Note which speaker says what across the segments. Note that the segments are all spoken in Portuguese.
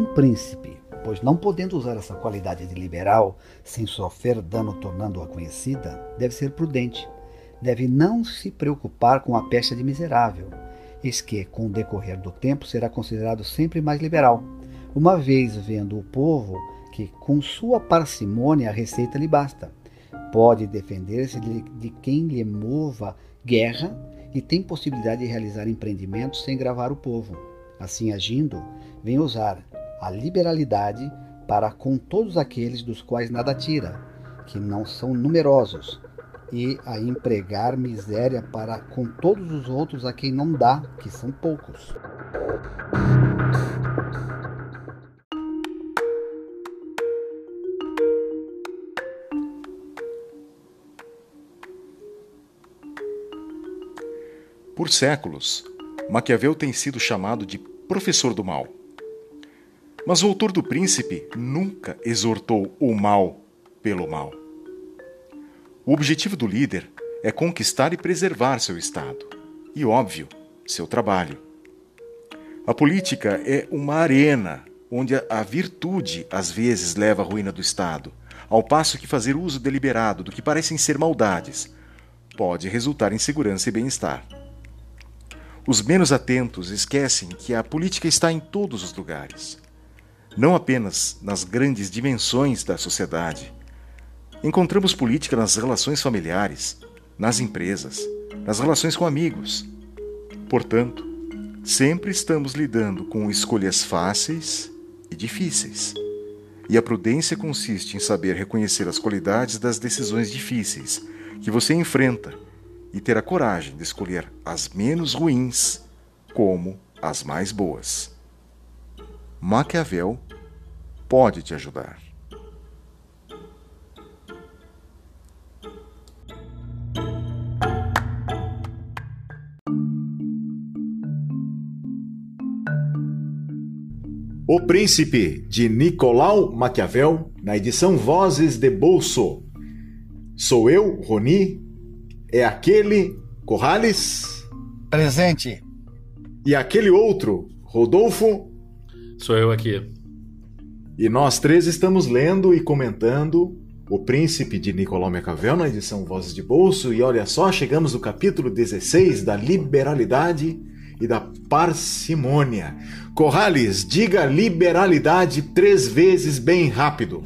Speaker 1: um príncipe, pois não podendo usar essa qualidade de liberal sem sofrer dano tornando-a conhecida, deve ser prudente. Deve não se preocupar com a peste de miserável, eis que, com o decorrer do tempo, será considerado sempre mais liberal, uma vez vendo o povo que, com sua parcimônia, a receita lhe basta. Pode defender-se de, de quem lhe mova guerra e tem possibilidade de realizar empreendimentos sem gravar o povo. Assim agindo, vem usar a liberalidade para com todos aqueles dos quais nada tira, que não são numerosos, e a empregar miséria para com todos os outros a quem não dá, que são poucos.
Speaker 2: Por séculos, Maquiavel tem sido chamado de professor do mal. Mas o autor do Príncipe nunca exortou o mal pelo mal. O objetivo do líder é conquistar e preservar seu Estado e, óbvio, seu trabalho. A política é uma arena onde a virtude às vezes leva à ruína do Estado, ao passo que fazer uso deliberado do que parecem ser maldades pode resultar em segurança e bem-estar. Os menos atentos esquecem que a política está em todos os lugares, não apenas nas grandes dimensões da sociedade. Encontramos política nas relações familiares, nas empresas, nas relações com amigos. Portanto, sempre estamos lidando com escolhas fáceis e difíceis. E a prudência consiste em saber reconhecer as qualidades das decisões difíceis que você enfrenta e ter a coragem de escolher as menos ruins como as mais boas. Maquiavel pode te ajudar.
Speaker 3: O Príncipe, de Nicolau Maquiavel, na edição Vozes de Bolso. Sou eu, Roni, é aquele Corrales?
Speaker 4: Presente.
Speaker 3: E aquele outro, Rodolfo?
Speaker 5: Sou eu aqui.
Speaker 3: E nós três estamos lendo e comentando O Príncipe de Nicolau Maquiavel na edição Vozes de Bolso. E olha só, chegamos no capítulo 16 da liberalidade e da parcimônia. Corrales, diga liberalidade três vezes bem rápido.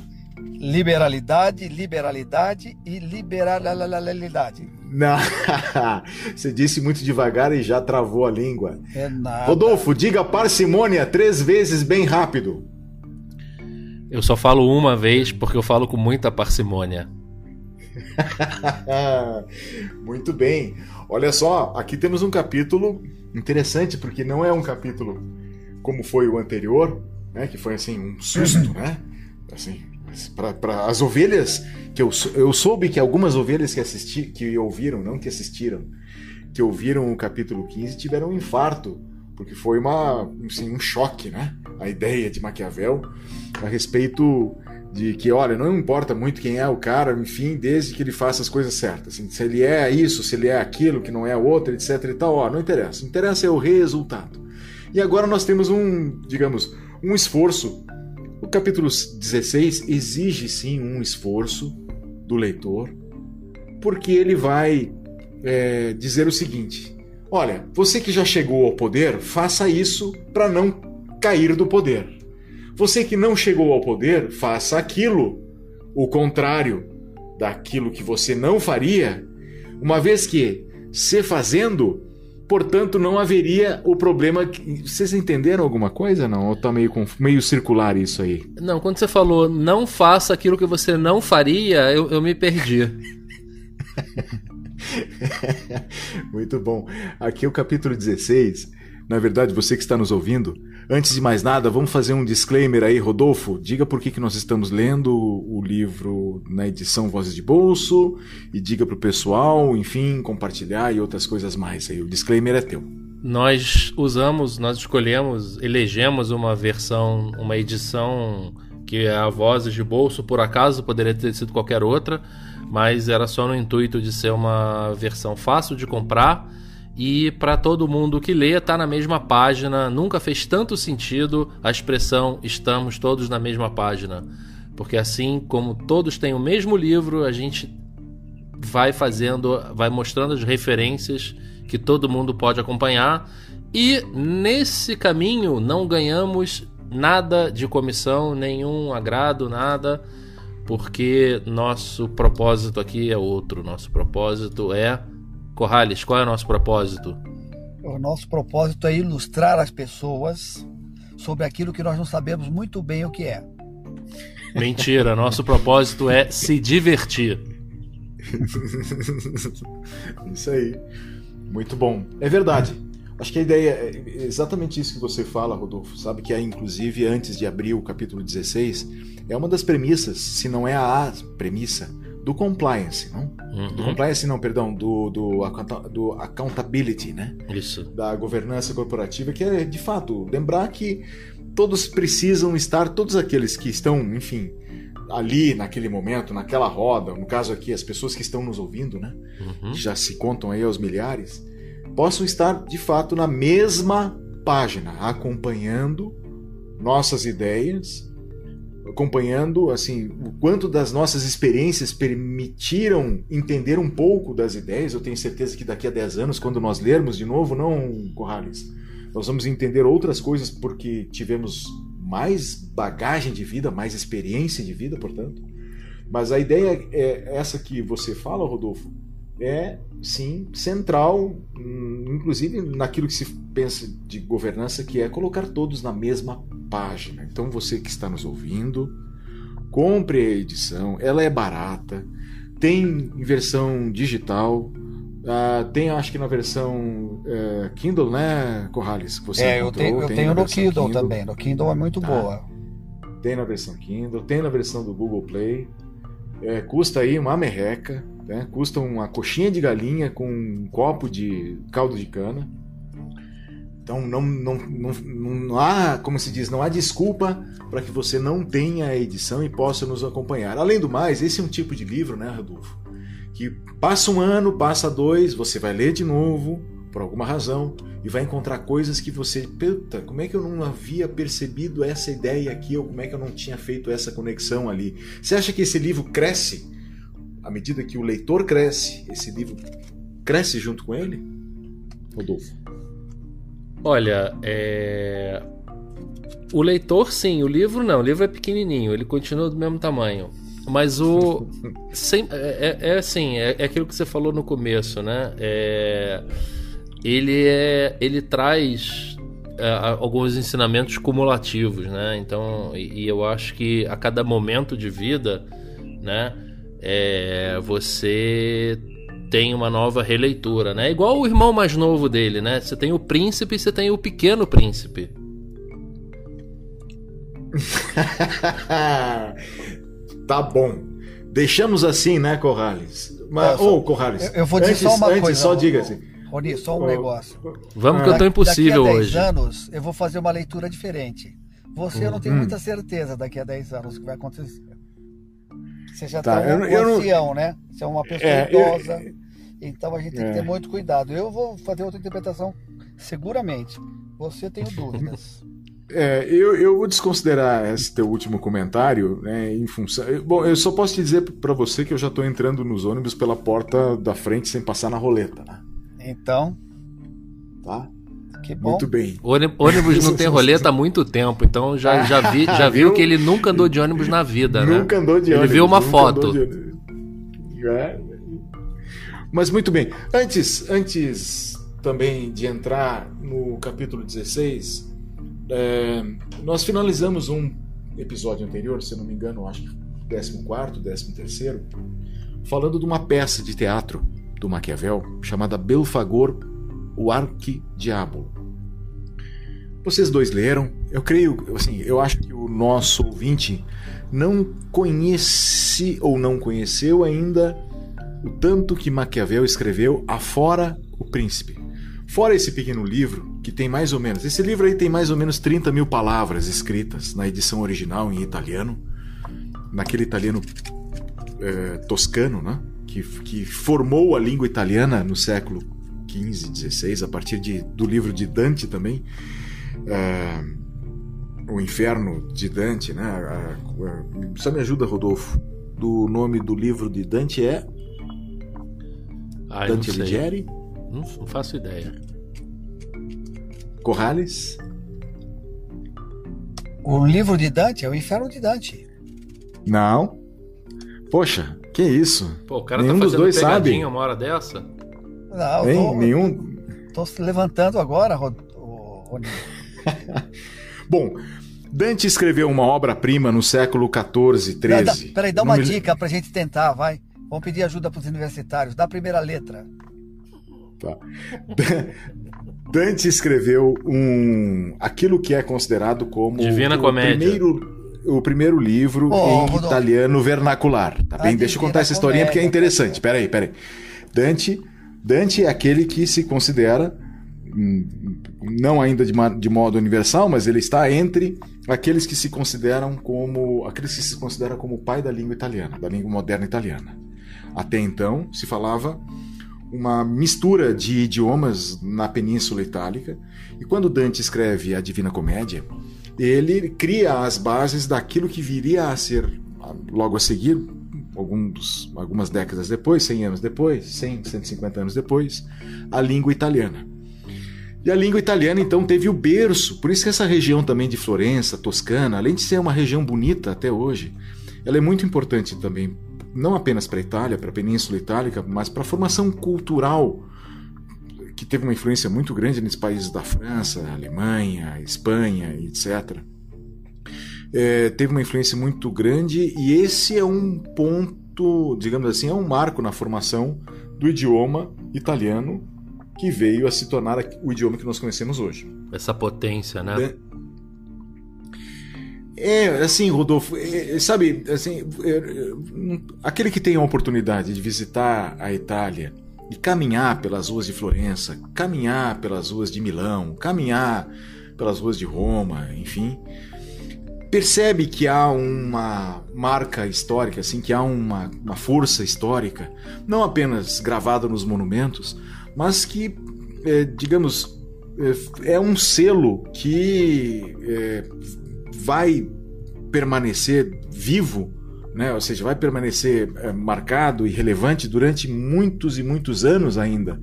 Speaker 4: Liberalidade, liberalidade e liberalidade.
Speaker 3: Não, você disse muito devagar e já travou a língua.
Speaker 4: É nada.
Speaker 3: Rodolfo, diga parcimônia três vezes bem rápido.
Speaker 5: Eu só falo uma vez porque eu falo com muita parcimônia.
Speaker 3: muito bem. Olha só, aqui temos um capítulo interessante porque não é um capítulo como foi o anterior, né, que foi assim um susto, né? Assim, para as ovelhas que eu, eu soube que algumas ovelhas que assisti, que ouviram, não que assistiram, que ouviram o capítulo 15 tiveram um infarto, porque foi uma, assim, um choque, né? A ideia de Maquiavel a respeito de que, olha, não importa muito quem é o cara, enfim, desde que ele faça as coisas certas. Assim, se ele é isso, se ele é aquilo, que não é outro, etc e tal, ó, não interessa. O interessa é o resultado. E agora nós temos um, digamos, um esforço o capítulo 16 exige sim um esforço do leitor, porque ele vai é, dizer o seguinte: olha, você que já chegou ao poder, faça isso para não cair do poder. Você que não chegou ao poder, faça aquilo, o contrário daquilo que você não faria, uma vez que, se fazendo, Portanto, não haveria o problema. Que... Vocês entenderam alguma coisa? Não? Ou tá meio, conf... meio circular isso aí?
Speaker 5: Não, quando você falou não faça aquilo que você não faria, eu, eu me perdi.
Speaker 3: Muito bom. Aqui é o capítulo 16. Na verdade, você que está nos ouvindo, Antes de mais nada, vamos fazer um disclaimer aí, Rodolfo. Diga por que, que nós estamos lendo o livro na edição Vozes de Bolso e diga para o pessoal, enfim, compartilhar e outras coisas mais aí. O disclaimer é teu.
Speaker 5: Nós usamos, nós escolhemos, elegemos uma versão, uma edição que é a Vozes de Bolso, por acaso poderia ter sido qualquer outra, mas era só no intuito de ser uma versão fácil de comprar e para todo mundo que lê tá na mesma página. Nunca fez tanto sentido a expressão estamos todos na mesma página, porque assim como todos têm o mesmo livro, a gente vai fazendo, vai mostrando as referências que todo mundo pode acompanhar. E nesse caminho não ganhamos nada de comissão, nenhum agrado, nada, porque nosso propósito aqui é outro. Nosso propósito é Corrales, qual é o nosso propósito?
Speaker 1: O nosso propósito é ilustrar as pessoas sobre aquilo que nós não sabemos muito bem o que é.
Speaker 5: Mentira, nosso propósito é se divertir.
Speaker 3: isso aí. Muito bom. É verdade. Acho que a ideia é exatamente isso que você fala, Rodolfo. Sabe que é, inclusive, antes de abrir o capítulo 16, é uma das premissas, se não é a premissa, do compliance, não? Uhum. Do compliance, não, perdão, do, do, do accountability, né?
Speaker 5: Isso.
Speaker 3: Da governança corporativa, que é, de fato, lembrar que todos precisam estar, todos aqueles que estão, enfim, ali naquele momento, naquela roda, no caso aqui, as pessoas que estão nos ouvindo, né? Uhum. Já se contam aí aos milhares, possam estar, de fato, na mesma página, acompanhando nossas ideias acompanhando assim o quanto das nossas experiências permitiram entender um pouco das ideias. Eu tenho certeza que daqui a 10 anos, quando nós lermos de novo, não, Corrales, nós vamos entender outras coisas porque tivemos mais bagagem de vida, mais experiência de vida, portanto. Mas a ideia é essa que você fala, Rodolfo, é sim central, hum, inclusive naquilo que se pensa de governança, que é colocar todos na mesma página. Então você que está nos ouvindo, compre a edição, ela é barata, tem em versão digital, uh, tem acho que na versão uh, Kindle, né, Corrales?
Speaker 1: Você é, eu tenho, eu tenho no Kindle, Kindle, também. No Kindle é muito tá. boa.
Speaker 3: Tem na versão Kindle, tem na versão do Google Play. É, custa aí uma merreca, né? custa uma coxinha de galinha com um copo de caldo de cana. Então não, não, não, não há, como se diz, não há desculpa para que você não tenha a edição e possa nos acompanhar. Além do mais, esse é um tipo de livro, né, Rodolfo? Que passa um ano, passa dois, você vai ler de novo, por alguma razão, e vai encontrar coisas que você, puta, como é que eu não havia percebido essa ideia aqui, ou como é que eu não tinha feito essa conexão ali? Você acha que esse livro cresce à medida que o leitor cresce? Esse livro cresce junto com ele? Rodolfo.
Speaker 5: Olha, é... o leitor sim, o livro não. O livro é pequenininho, ele continua do mesmo tamanho. Mas o. Sem, é, é, é assim, é, é, aquilo que você falou no começo, né? É, ele, é, ele traz alguns ensinamentos cumulativos, né? Então, e, e, eu acho que a cada momento de vida, né? É, você tem uma nova releitura, né? Igual o irmão mais novo dele, né? Você tem o príncipe e você tem o pequeno príncipe.
Speaker 3: tá bom. Deixamos assim, né, Corrales? Mas, ô, oh, Corrales.
Speaker 1: Eu, eu, vou dizer antes, só uma
Speaker 3: antes,
Speaker 1: coisa.
Speaker 3: Só diga assim.
Speaker 1: Rony, só um oh, negócio.
Speaker 5: Vamos ah, que eu tô impossível
Speaker 1: daqui a
Speaker 5: 10 hoje.
Speaker 1: anos eu vou fazer uma leitura diferente. Você hum. eu não tenho hum. muita certeza daqui a 10 anos o que vai acontecer. Você já tá, tá um eu, ancião, não... né? Você é uma pessoa é, idosa. Eu, então a gente tem que ter é. muito cuidado. Eu vou fazer outra interpretação seguramente. Você tem dúvidas.
Speaker 3: É, eu, eu vou desconsiderar esse teu último comentário, né, em função. Bom, eu só posso te dizer para você que eu já estou entrando nos ônibus pela porta da frente sem passar na roleta, né?
Speaker 1: Então.
Speaker 3: Tá?
Speaker 1: Que bom.
Speaker 3: Muito bem.
Speaker 5: Ônibus não tem roleta há muito tempo, então já, já, vi, já viu que ele nunca andou de ônibus na vida,
Speaker 3: né? Nunca andou de ônibus.
Speaker 5: Ele viu uma foto.
Speaker 3: É, mas muito bem. Antes, antes também de entrar no capítulo 16, é, nós finalizamos um episódio anterior, se não me engano, acho que 14, 13, falando de uma peça de teatro do Maquiavel chamada Belfagor, o Arquidiabo. Vocês dois leram? Eu creio, assim, eu acho que o nosso ouvinte não conhece ou não conheceu ainda o tanto que Maquiavel escreveu afora o príncipe. Fora esse pequeno livro, que tem mais ou menos. Esse livro aí tem mais ou menos 30 mil palavras escritas na edição original em italiano, naquele italiano é, toscano, né? Que, que formou a língua italiana no século XV, XVI, a partir de, do livro de Dante também. É, o Inferno de Dante, né? A, só me ajuda, Rodolfo. Do nome do livro de Dante é
Speaker 5: ah,
Speaker 3: Dante Alighieri?
Speaker 5: Não, não faço ideia.
Speaker 3: Corrales?
Speaker 1: O livro de Dante é o Inferno de Dante.
Speaker 3: Não. Poxa, que isso?
Speaker 5: Pô, o cara tá Nenhum tá fazendo dos dois sabe. uma hora dessa?
Speaker 3: Não, Hein? Tô, Nenhum.
Speaker 1: Tô se levantando agora, Rod...
Speaker 3: Bom, Dante escreveu uma obra-prima no século XIV, XIII.
Speaker 1: Peraí, dá uma Não dica me... pra gente tentar, vai. Vamos pedir ajuda para os universitários. Dá a primeira letra.
Speaker 3: Tá. Dante escreveu um aquilo que é considerado como
Speaker 5: Divina
Speaker 3: o
Speaker 5: Comédia.
Speaker 3: primeiro o primeiro livro oh, em Rodolfo. italiano vernacular, tá bem? Deixa eu contar essa historinha porque é interessante. Peraí, peraí. Dante, Dante é aquele que se considera não ainda de, de modo universal, mas ele está entre aqueles que se consideram como aqueles que se consideram como o pai da língua italiana, da língua moderna italiana. Até então se falava uma mistura de idiomas na Península Itálica, e quando Dante escreve a Divina Comédia, ele cria as bases daquilo que viria a ser, logo a seguir, alguns, algumas décadas depois, 100 anos depois, 100, 150 anos depois, a língua italiana. E a língua italiana então teve o berço, por isso que essa região também de Florença, Toscana, além de ser uma região bonita até hoje, ela é muito importante também não apenas para a Itália, para a Península Itálica, mas para a formação cultural que teve uma influência muito grande nesses países da França, Alemanha, Espanha, etc. É, teve uma influência muito grande e esse é um ponto, digamos assim, é um marco na formação do idioma italiano que veio a se tornar o idioma que nós conhecemos hoje.
Speaker 5: Essa potência, né? É,
Speaker 3: é, assim, Rodolfo, é, sabe, assim, é, aquele que tem a oportunidade de visitar a Itália e caminhar pelas ruas de Florença, caminhar pelas ruas de Milão, caminhar pelas ruas de Roma, enfim, percebe que há uma marca histórica, assim, que há uma, uma força histórica, não apenas gravada nos monumentos, mas que, é, digamos, é, é um selo que é, vai permanecer vivo, né? ou seja, vai permanecer é, marcado e relevante durante muitos e muitos anos ainda,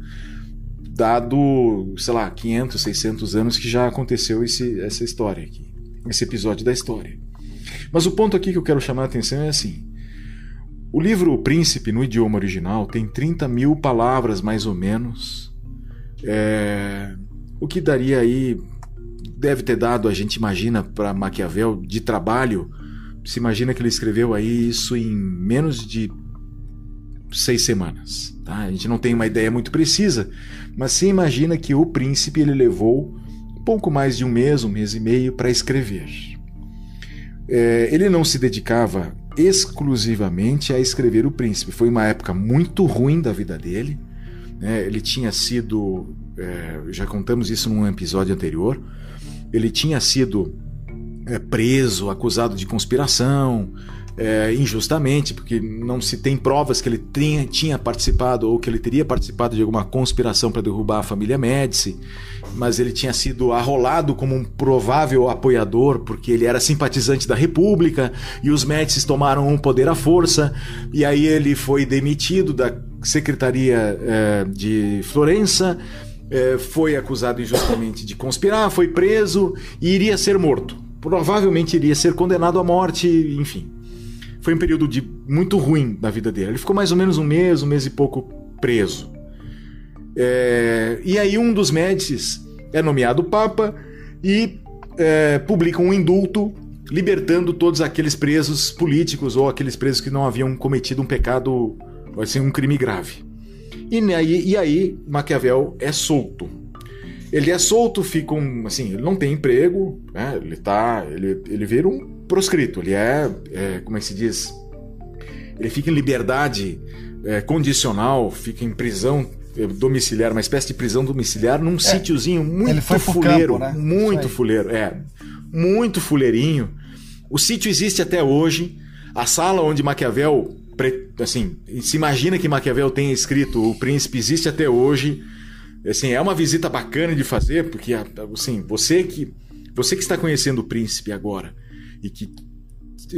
Speaker 3: dado, sei lá, 500, 600 anos que já aconteceu esse, essa história aqui, esse episódio da história. Mas o ponto aqui que eu quero chamar a atenção é assim: o livro O Príncipe, no idioma original, tem 30 mil palavras mais ou menos, é, o que daria aí deve ter dado, a gente imagina, para Maquiavel de trabalho. Se imagina que ele escreveu aí isso em menos de seis semanas. Tá? A gente não tem uma ideia muito precisa, mas se imagina que o príncipe ele levou pouco mais de um mês, um mês e meio para escrever. É, ele não se dedicava exclusivamente a escrever o príncipe. Foi uma época muito ruim da vida dele. Né? Ele tinha sido, é, já contamos isso num episódio anterior, ele tinha sido é, preso, acusado de conspiração, é, injustamente, porque não se tem provas que ele tinha, tinha participado ou que ele teria participado de alguma conspiração para derrubar a família Médici, mas ele tinha sido arrolado como um provável apoiador, porque ele era simpatizante da República e os Médici tomaram um poder à força, e aí ele foi demitido da Secretaria é, de Florença é, foi acusado injustamente de conspirar, foi preso e iria ser morto. Provavelmente iria ser condenado à morte, enfim. Foi um período de muito ruim da vida dele. Ele ficou mais ou menos um mês, um mês e pouco preso. É, e aí um dos Médicis é nomeado Papa e é, publica um indulto libertando todos aqueles presos políticos ou aqueles presos que não haviam cometido um pecado, assim, um crime grave. E aí, e aí Maquiavel é solto. Ele é solto, fica um, assim, ele não tem emprego, né? Ele tá, ele, ele vira um proscrito. Ele é, é como é que se diz? Ele fica em liberdade é, condicional, fica em prisão é, domiciliar, uma espécie de prisão domiciliar num é, sítiozinho muito fuleiro, campo, né? muito fuleiro, é, muito fuleirinho. O sítio existe até hoje. A sala onde Maquiavel assim, se imagina que Maquiavel tenha escrito O Príncipe existe até hoje. Assim, é uma visita bacana de fazer, porque assim, você que você que está conhecendo o príncipe agora e que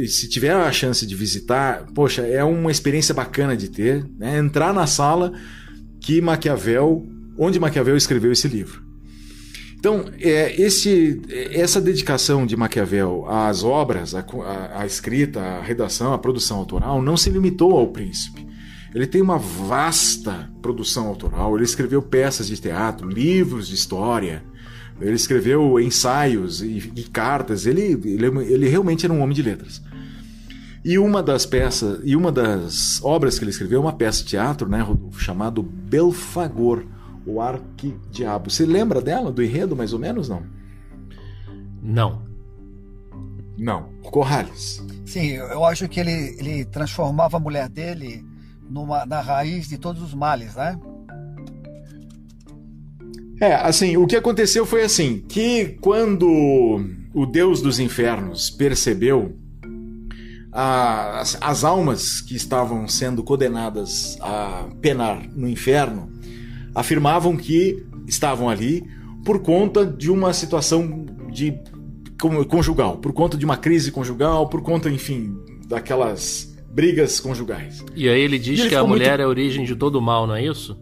Speaker 3: se tiver a chance de visitar, poxa, é uma experiência bacana de ter, né? Entrar na sala que Maquiavel, onde Maquiavel escreveu esse livro. Então, é, esse, essa dedicação de Maquiavel às obras, à, escrita, à redação, à produção autoral, não se limitou ao príncipe. Ele tem uma vasta produção autoral. Ele escreveu peças de teatro, livros de história, ele escreveu ensaios e, e cartas. Ele, ele, ele realmente era um homem de letras. E uma das peças, e uma das obras que ele escreveu é uma peça de teatro, né, Rodolfo, chamado Belfagor, o Arquidiabo. Você lembra dela, do enredo, mais ou menos, não?
Speaker 5: Não.
Speaker 3: Não. Corrales.
Speaker 1: Sim, eu acho que ele, ele transformava a mulher dele numa, na raiz de todos os males, né?
Speaker 3: É, assim, o que aconteceu foi assim, que quando o deus dos infernos percebeu a, as, as almas que estavam sendo condenadas a penar no inferno, afirmavam que estavam ali por conta de uma situação de conjugal, por conta de uma crise conjugal, por conta, enfim, daquelas brigas conjugais.
Speaker 5: E aí ele diz ele que a mulher muito... é a origem de todo o mal, não é isso?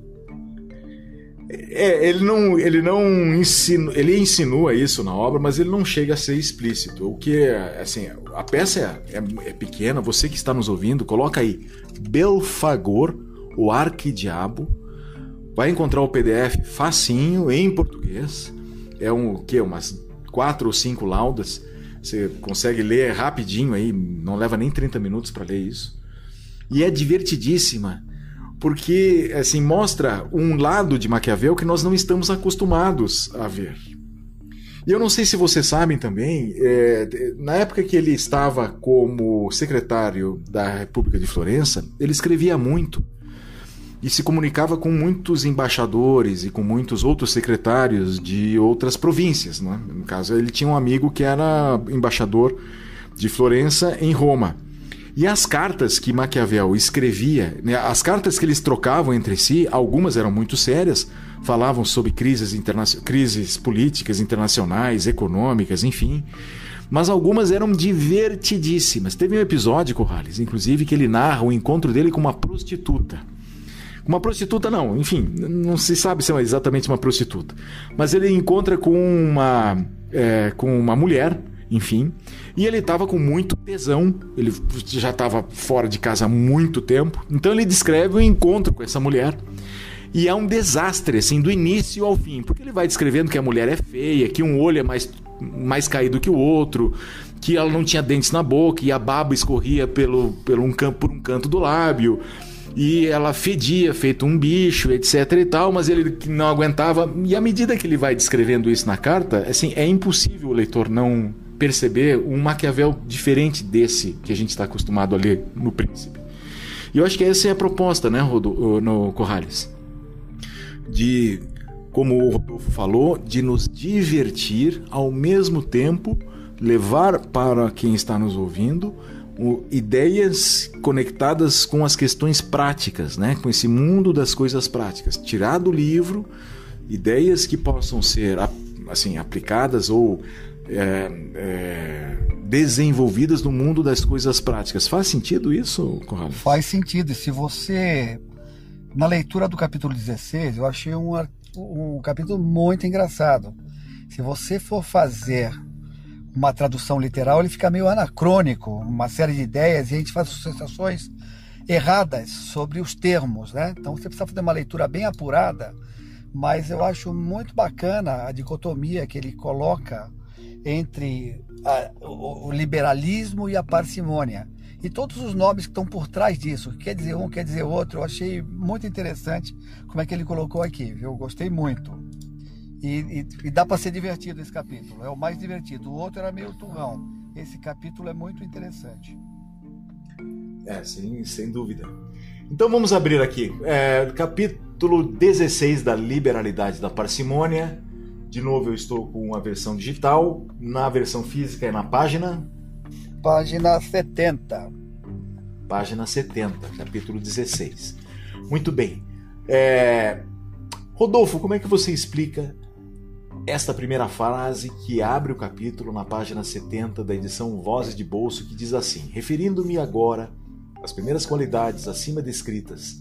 Speaker 3: É, ele não, ele não ensina, ele insinua isso na obra, mas ele não chega a ser explícito. O que é, assim, a peça é, é, é pequena, você que está nos ouvindo, coloca aí Belfagor, o Arquidiabo, vai encontrar o PDF facinho em português. É um que umas quatro ou cinco laudas. Você consegue ler rapidinho aí, não leva nem 30 minutos para ler isso. E é divertidíssima porque assim mostra um lado de Maquiavel que nós não estamos acostumados a ver. E eu não sei se vocês sabem também, é, na época que ele estava como secretário da República de Florença, ele escrevia muito e se comunicava com muitos embaixadores e com muitos outros secretários de outras províncias. Né? No caso, ele tinha um amigo que era embaixador de Florença em Roma. E as cartas que Maquiavel escrevia, né, as cartas que eles trocavam entre si, algumas eram muito sérias, falavam sobre crises, crises políticas internacionais, econômicas, enfim. Mas algumas eram divertidíssimas. Teve um episódio, Corrales, inclusive, que ele narra o encontro dele com uma prostituta. Uma prostituta, não, enfim, não se sabe se é exatamente uma prostituta. Mas ele encontra com uma, é, com uma mulher enfim. E ele estava com muito tesão, ele já estava fora de casa há muito tempo. Então ele descreve o encontro com essa mulher. E é um desastre, assim, do início ao fim, porque ele vai descrevendo que a mulher é feia, que um olho é mais, mais caído que o outro, que ela não tinha dentes na boca e a baba escorria pelo, pelo um, por um canto do lábio e ela fedia, feito um bicho, etc e tal, mas ele não aguentava. E à medida que ele vai descrevendo isso na carta, assim, é impossível o leitor não perceber um Maquiavel diferente desse que a gente está acostumado a ler no Príncipe. E eu acho que essa é a proposta, né, Rodo, no Corrales? De, como o Rodolfo falou, de nos divertir ao mesmo tempo levar para quem está nos ouvindo ideias conectadas com as questões práticas, né? com esse mundo das coisas práticas. Tirar do livro ideias que possam ser assim aplicadas ou é, é, desenvolvidas no mundo das coisas práticas. Faz sentido isso, Conrado?
Speaker 1: Faz sentido. Se você. Na leitura do capítulo 16, eu achei um, um capítulo muito engraçado. Se você for fazer uma tradução literal, ele fica meio anacrônico, uma série de ideias, e a gente faz associações erradas sobre os termos, né? Então você precisa fazer uma leitura bem apurada, mas eu acho muito bacana a dicotomia que ele coloca entre a, o, o, liberalismo e a parcimônia. E todos os nomes que estão por trás disso, quer dizer um, quer dizer outro, eu achei muito interessante como é que ele colocou aqui, viu? Gostei muito. E, e, e dá para ser divertido esse capítulo, é o mais divertido. O outro era meio turrão. Esse capítulo é muito interessante.
Speaker 3: É, sim, sem dúvida. Então vamos abrir aqui. É, capítulo 16 da liberalidade da parcimônia de novo, eu estou com a versão digital. Na versão física é na página.
Speaker 1: Página 70.
Speaker 3: Página 70, capítulo 16. Muito bem. É... Rodolfo, como é que você explica esta primeira frase que abre o capítulo na página 70 da edição Vozes de Bolso, que diz assim: Referindo-me agora às primeiras qualidades acima descritas,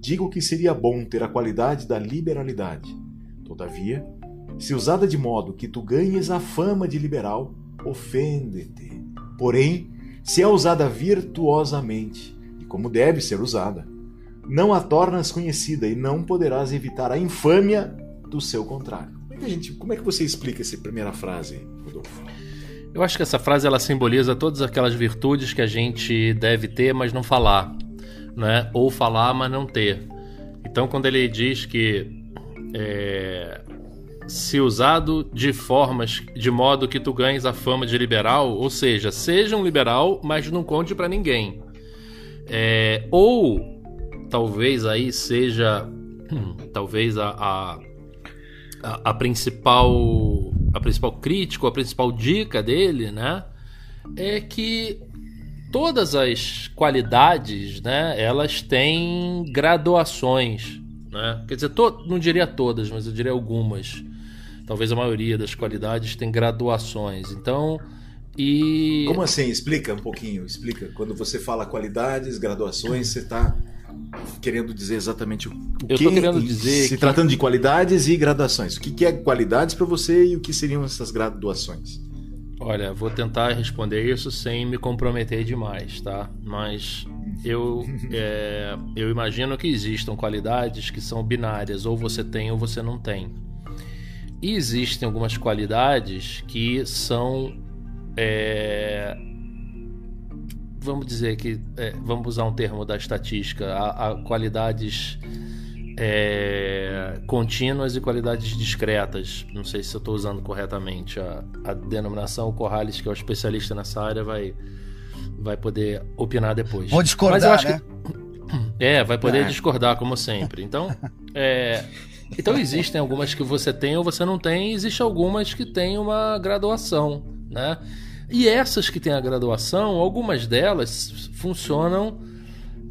Speaker 3: digo que seria bom ter a qualidade da liberalidade. Todavia, se usada de modo que tu ganhes a fama de liberal, ofende-te. Porém, se é usada virtuosamente, e como deve ser usada, não a tornas conhecida e não poderás evitar a infâmia do seu contrário. Como é que, gente, como é que você explica essa primeira frase, Rodolfo?
Speaker 5: Eu acho que essa frase ela simboliza todas aquelas virtudes que a gente deve ter, mas não falar, né? Ou falar, mas não ter. Então, quando ele diz que é, se usado de formas de modo que tu ganhes a fama de liberal, ou seja, seja um liberal, mas não conte para ninguém. É, ou talvez aí seja talvez a, a, a, principal a principal crítica, a principal dica dele, né, é que todas as qualidades, né, elas têm graduações, né? Quer dizer, to, não diria todas, mas eu diria algumas talvez a maioria das qualidades tem graduações. Então, e
Speaker 3: Como assim? Explica um pouquinho, explica. Quando você fala qualidades, graduações, você está querendo dizer exatamente o
Speaker 5: Eu
Speaker 3: que
Speaker 5: tô querendo dizer
Speaker 3: se
Speaker 5: que...
Speaker 3: tratando de qualidades e graduações. O que é qualidades para você e o que seriam essas graduações?
Speaker 5: Olha, vou tentar responder isso sem me comprometer demais, tá? Mas eu, é, eu imagino que existam qualidades que são binárias, ou você tem ou você não tem. E existem algumas qualidades que são. É, vamos dizer que. É, vamos usar um termo da estatística. Há, há qualidades é, contínuas e qualidades discretas. Não sei se eu estou usando corretamente a, a denominação. O Corrales, que é o especialista nessa área, vai, vai poder opinar depois.
Speaker 1: Vou discordar, né?
Speaker 5: Que, é, vai poder é. discordar, como sempre. Então, é, então existem algumas que você tem ou você não tem, existem algumas que têm uma graduação, né? E essas que têm a graduação, algumas delas funcionam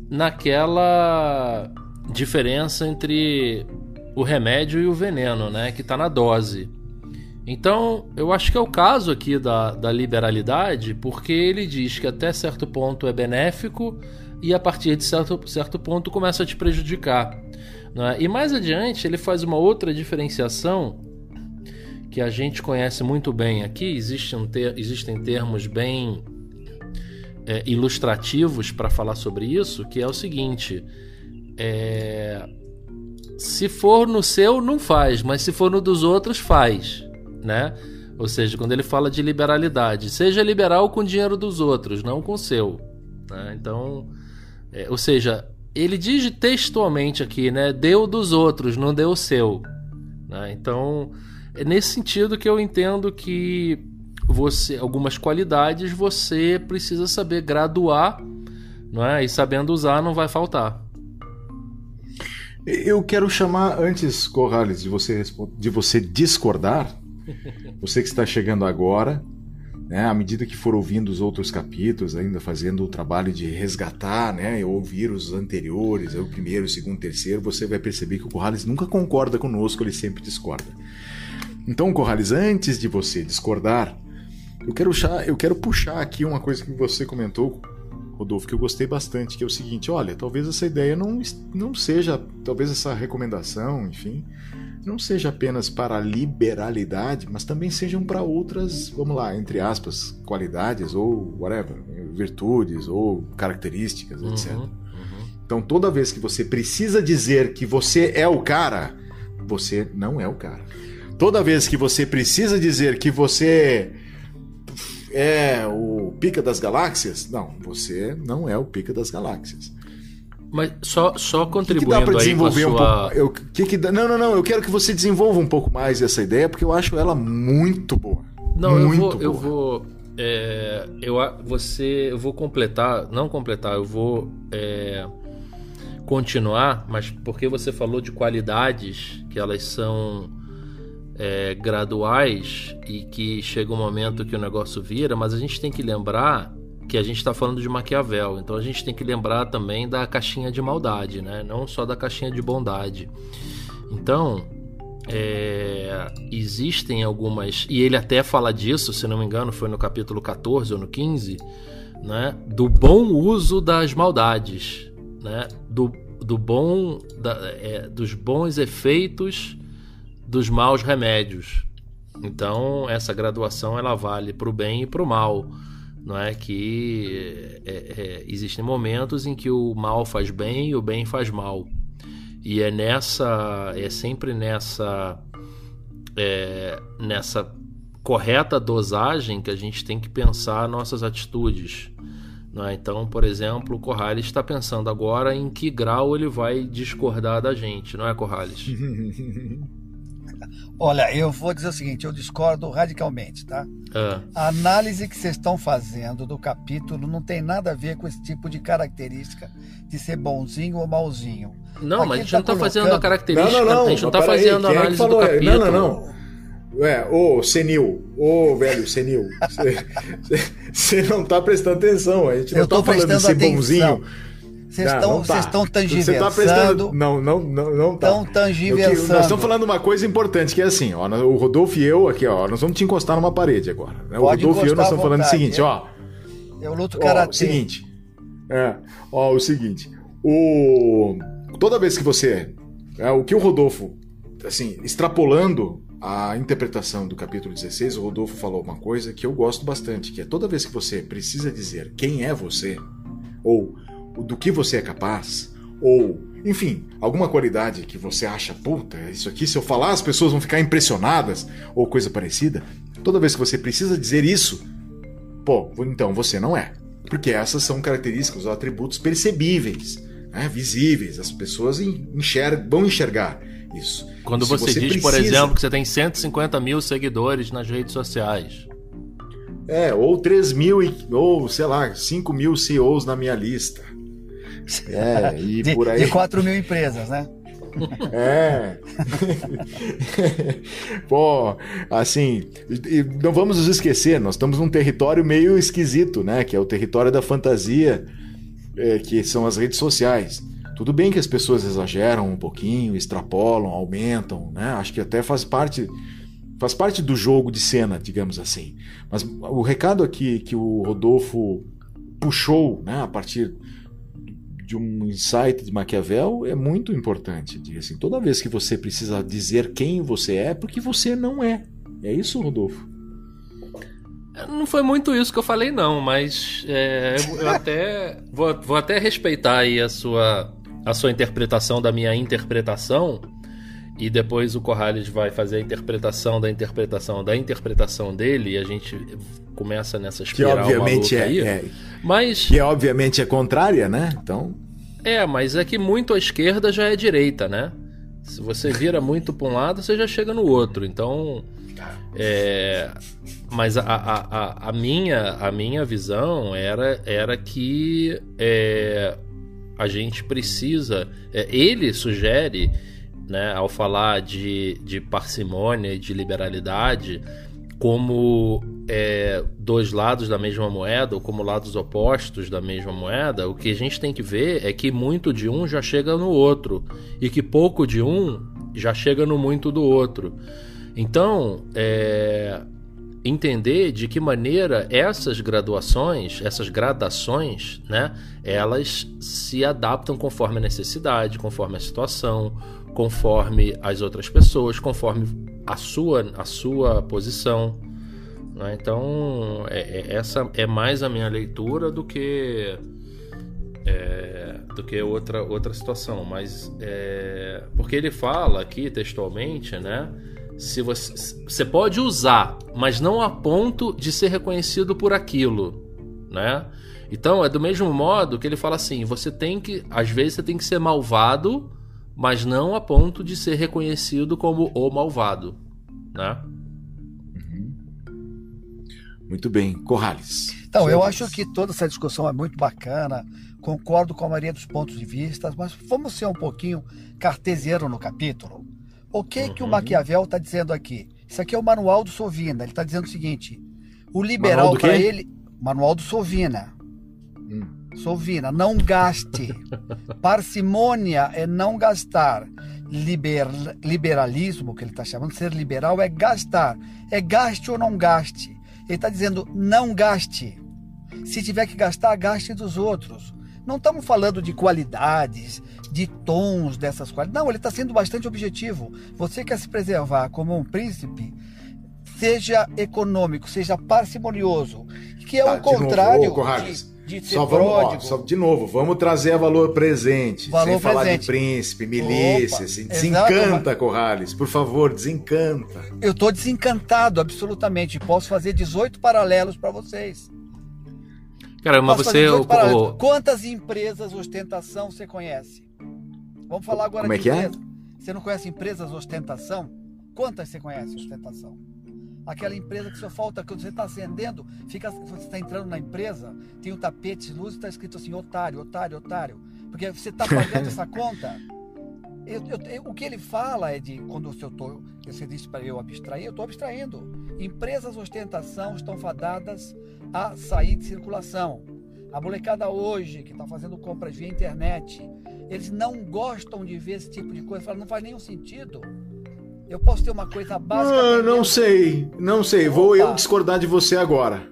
Speaker 5: naquela diferença entre o remédio e o veneno, né? Que está na dose. Então, eu acho que é o caso aqui da, da liberalidade, porque ele diz que até certo ponto é benéfico e a partir de certo, certo ponto começa a te prejudicar. Né? E mais adiante ele faz uma outra diferenciação que a gente conhece muito bem aqui. Existem, ter, existem termos bem é, ilustrativos para falar sobre isso, que é o seguinte: é, se for no seu, não faz, mas se for no dos outros, faz, né? Ou seja, quando ele fala de liberalidade, seja liberal com o dinheiro dos outros, não com o seu. Né? Então, é, ou seja, ele diz textualmente aqui, né? Deu dos outros, não deu o seu. Né? Então, é nesse sentido que eu entendo que você, algumas qualidades você precisa saber graduar, não é? E sabendo usar não vai faltar.
Speaker 3: Eu quero chamar antes, Corrales, de você de você discordar. Você que está chegando agora, né, à medida que for ouvindo os outros capítulos, ainda fazendo o trabalho de resgatar, né, ouvir os anteriores, o primeiro, o segundo, o terceiro, você vai perceber que o Corrales nunca concorda conosco, ele sempre discorda. Então, Corrales, antes de você discordar, eu quero, puxar, eu quero puxar aqui uma coisa que você comentou, Rodolfo, que eu gostei bastante, que é o seguinte: olha, talvez essa ideia não, não seja, talvez essa recomendação, enfim, não seja apenas para a liberalidade, mas também sejam para outras, vamos lá, entre aspas, qualidades ou whatever, virtudes ou características, uhum, etc. Uhum. Então, toda vez que você precisa dizer que você é o cara, você não é o cara. Toda vez que você precisa dizer que você é o pica das galáxias, não, você não é o pica das galáxias.
Speaker 5: Mas só, só contribuindo que que
Speaker 3: desenvolver
Speaker 5: aí
Speaker 3: com a sua... um pouco, eu, que que dá, não, não, não, eu quero que você desenvolva um pouco mais essa ideia, porque eu acho ela muito boa.
Speaker 5: Não,
Speaker 3: muito
Speaker 5: eu vou,
Speaker 3: boa.
Speaker 5: eu vou, é, eu você, eu vou completar, não completar, eu vou é, continuar, mas porque você falou de qualidades que elas são é, graduais e que chega um momento que o negócio vira, mas a gente tem que lembrar que a gente está falando de Maquiavel, então a gente tem que lembrar também da caixinha de maldade, né? não só da caixinha de bondade. Então, é, existem algumas. E ele até fala disso, se não me engano, foi no capítulo 14 ou no 15, né? Do bom uso das maldades, né? Do, do bom, da, é, dos bons efeitos dos maus remédios. Então, essa graduação ela vale para o bem e para o mal. Não é que é, é, existem momentos em que o mal faz bem e o bem faz mal. E é nessa, é sempre nessa, é, nessa correta dosagem que a gente tem que pensar nossas atitudes. É? Então, por exemplo, o Corrales está pensando agora em que grau ele vai discordar da gente, não é, Corrales?
Speaker 1: Olha, eu vou dizer o seguinte, eu discordo radicalmente, tá? É. A análise que vocês estão fazendo do capítulo não tem nada a ver com esse tipo de característica de ser bonzinho ou malzinho.
Speaker 5: Não, Aqui mas a gente tá não está colocando... fazendo a característica, não, não, não, a gente não está fazendo aí, análise é do capítulo.
Speaker 3: Não, não, não. É, ô senil, ô velho senil, você não está prestando atenção, a gente não está falando de ser atenção. bonzinho.
Speaker 1: Vocês estão tá. tá. tangiversando. Você tá prestando...
Speaker 3: Não, não, não, não tá. Estão
Speaker 1: tangiversando.
Speaker 3: Nós estamos falando uma coisa importante, que é assim, ó, o Rodolfo e eu aqui, ó, nós vamos te encostar numa parede agora. Né? O Rodolfo e eu nós estamos falando o seguinte, é. ó.
Speaker 1: Eu luto karatê.
Speaker 3: O seguinte. É, ó, o seguinte. O... Toda vez que você... É, o que o Rodolfo, assim, extrapolando a interpretação do capítulo 16, o Rodolfo falou uma coisa que eu gosto bastante, que é toda vez que você precisa dizer quem é você, ou do que você é capaz, ou, enfim, alguma qualidade que você acha, puta, isso aqui, se eu falar, as pessoas vão ficar impressionadas, ou coisa parecida, toda vez que você precisa dizer isso, pô, então você não é. Porque essas são características ou atributos percebíveis, né, visíveis, as pessoas enxergam, vão enxergar isso.
Speaker 5: Quando você, você, diz, precisa... por exemplo, que você tem 150 mil seguidores nas redes sociais.
Speaker 3: É, ou 3 mil, ou sei lá, 5 mil CEOs na minha lista.
Speaker 1: É, e de, por aí. De 4 mil empresas, né?
Speaker 3: É. Pô, assim, não vamos nos esquecer, nós estamos num território meio esquisito, né? Que é o território da fantasia, é, que são as redes sociais. Tudo bem que as pessoas exageram um pouquinho, extrapolam, aumentam, né? Acho que até faz parte faz parte do jogo de cena, digamos assim. Mas o recado aqui que o Rodolfo puxou, né, a partir de um insight de Maquiavel é muito importante. Assim, toda vez que você precisa dizer quem você é, porque você não é. É isso, Rodolfo?
Speaker 5: Não foi muito isso que eu falei, não, mas é, eu até vou, vou até respeitar aí a sua, a sua interpretação da minha interpretação. E depois o Corrales vai fazer a interpretação da interpretação da interpretação dele e a gente começa nessa espiral
Speaker 3: que obviamente é,
Speaker 5: aí.
Speaker 3: É, mas que obviamente é contrária, né? Então
Speaker 5: é, mas é que muito à esquerda já é direita, né? Se você vira muito para um lado, você já chega no outro. Então, é, mas a, a, a, minha, a minha visão era, era que é, a gente precisa. É, ele sugere, né, ao falar de, de parcimônia e de liberalidade, como é, dois lados da mesma moeda ou como lados opostos da mesma moeda, o que a gente tem que ver é que muito de um já chega no outro e que pouco de um já chega no muito do outro. Então, é, entender de que maneira essas graduações, essas gradações, né, elas se adaptam conforme a necessidade, conforme a situação, conforme as outras pessoas, conforme a sua, a sua posição. Né? Então, é, é, essa é mais a minha leitura do que é, do que outra, outra situação. Mas é, porque ele fala aqui textualmente, né? Se você, você pode usar, mas não a ponto de ser reconhecido por aquilo, né? Então é do mesmo modo que ele fala assim: você tem que, às vezes, você tem que ser malvado mas não a ponto de ser reconhecido como o malvado, né?
Speaker 3: Muito bem, Corrales.
Speaker 1: Então, eu acho que toda essa discussão é muito bacana, concordo com a maioria dos pontos de vista, mas vamos ser um pouquinho cartesiano no capítulo. O que uhum. que o uhum. Maquiavel está dizendo aqui? Isso aqui é o manual do Sovina. Ele está dizendo o seguinte: o liberal para ele, manual do Sovina. Hum. Sovina, não gaste. Parcimônia é não gastar. Liber, liberalismo, que ele está chamando, ser liberal é gastar. É gaste ou não gaste. Ele está dizendo não gaste. Se tiver que gastar, gaste dos outros. Não estamos falando de qualidades, de tons dessas qualidades. Não, ele está sendo bastante objetivo. Você quer se preservar como um príncipe, seja econômico, seja parcimonioso, que é tá, o contrário
Speaker 3: novo, de, de ser só vamos, ó, só, de novo, vamos trazer a valor presente, valor sem presente. falar de príncipe, milícia, assim, desencanta, Corrales, por favor, desencanta.
Speaker 1: Eu estou desencantado, absolutamente, posso fazer 18 paralelos para vocês.
Speaker 5: Caramba, você. O, o...
Speaker 1: Quantas empresas ostentação você conhece? Vamos falar agora
Speaker 3: Como é de é que
Speaker 1: empresa. É? Você não conhece empresas ostentação? Quantas você conhece ostentação? Aquela empresa que só falta, quando você está acendendo, fica, você está entrando na empresa, tem um tapete de luz e está escrito assim, otário, otário, otário. Porque você está pagando essa conta. Eu, eu, o que ele fala é de quando eu tô, você disse para eu abstrair, eu estou abstraindo. Empresas ostentação estão fadadas a sair de circulação. A molecada hoje que está fazendo compras via internet, eles não gostam de ver esse tipo de coisa. Falam, não faz nenhum sentido. Eu posso ter uma coisa básica.
Speaker 3: Ah, não sei, não sei. Opa. Vou eu discordar de você agora.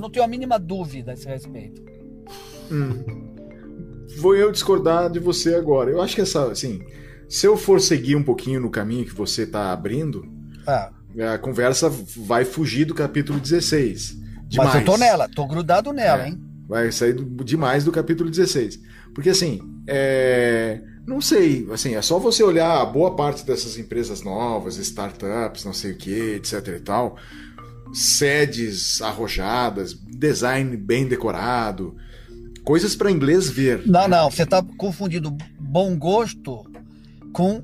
Speaker 1: Não tenho a mínima dúvida a esse respeito.
Speaker 3: Hum. Vou eu discordar de você agora. Eu acho que essa, assim, se eu for seguir um pouquinho no caminho que você está abrindo, ah. a conversa vai fugir do capítulo 16.
Speaker 1: Demais. Mas eu tô nela, tô grudado nela, é, hein?
Speaker 3: Vai sair demais do capítulo 16. Porque assim, é... não sei, assim, é só você olhar boa parte dessas empresas novas, startups, não sei o que, etc e tal, sedes arrojadas, design bem decorado, coisas para inglês ver.
Speaker 1: Não, não, você tá confundindo bom gosto com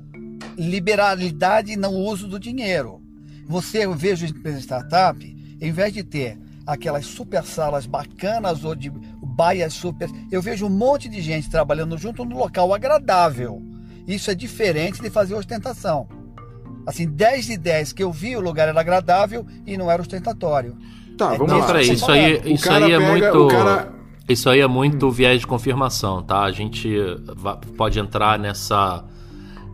Speaker 1: liberalidade no uso do dinheiro. Você, eu vejo empresa startup, em vez de ter aquelas super salas bacanas ou de baias super. Eu vejo um monte de gente trabalhando junto num local agradável. Isso é diferente de fazer ostentação. Assim, 10 de 10 que eu vi, o lugar era agradável e não era ostentatório.
Speaker 5: Tá, é vamos lá. Isso aí, isso aí é pega, muito. Cara... Isso aí é muito viés de confirmação, tá? A gente pode entrar nessa,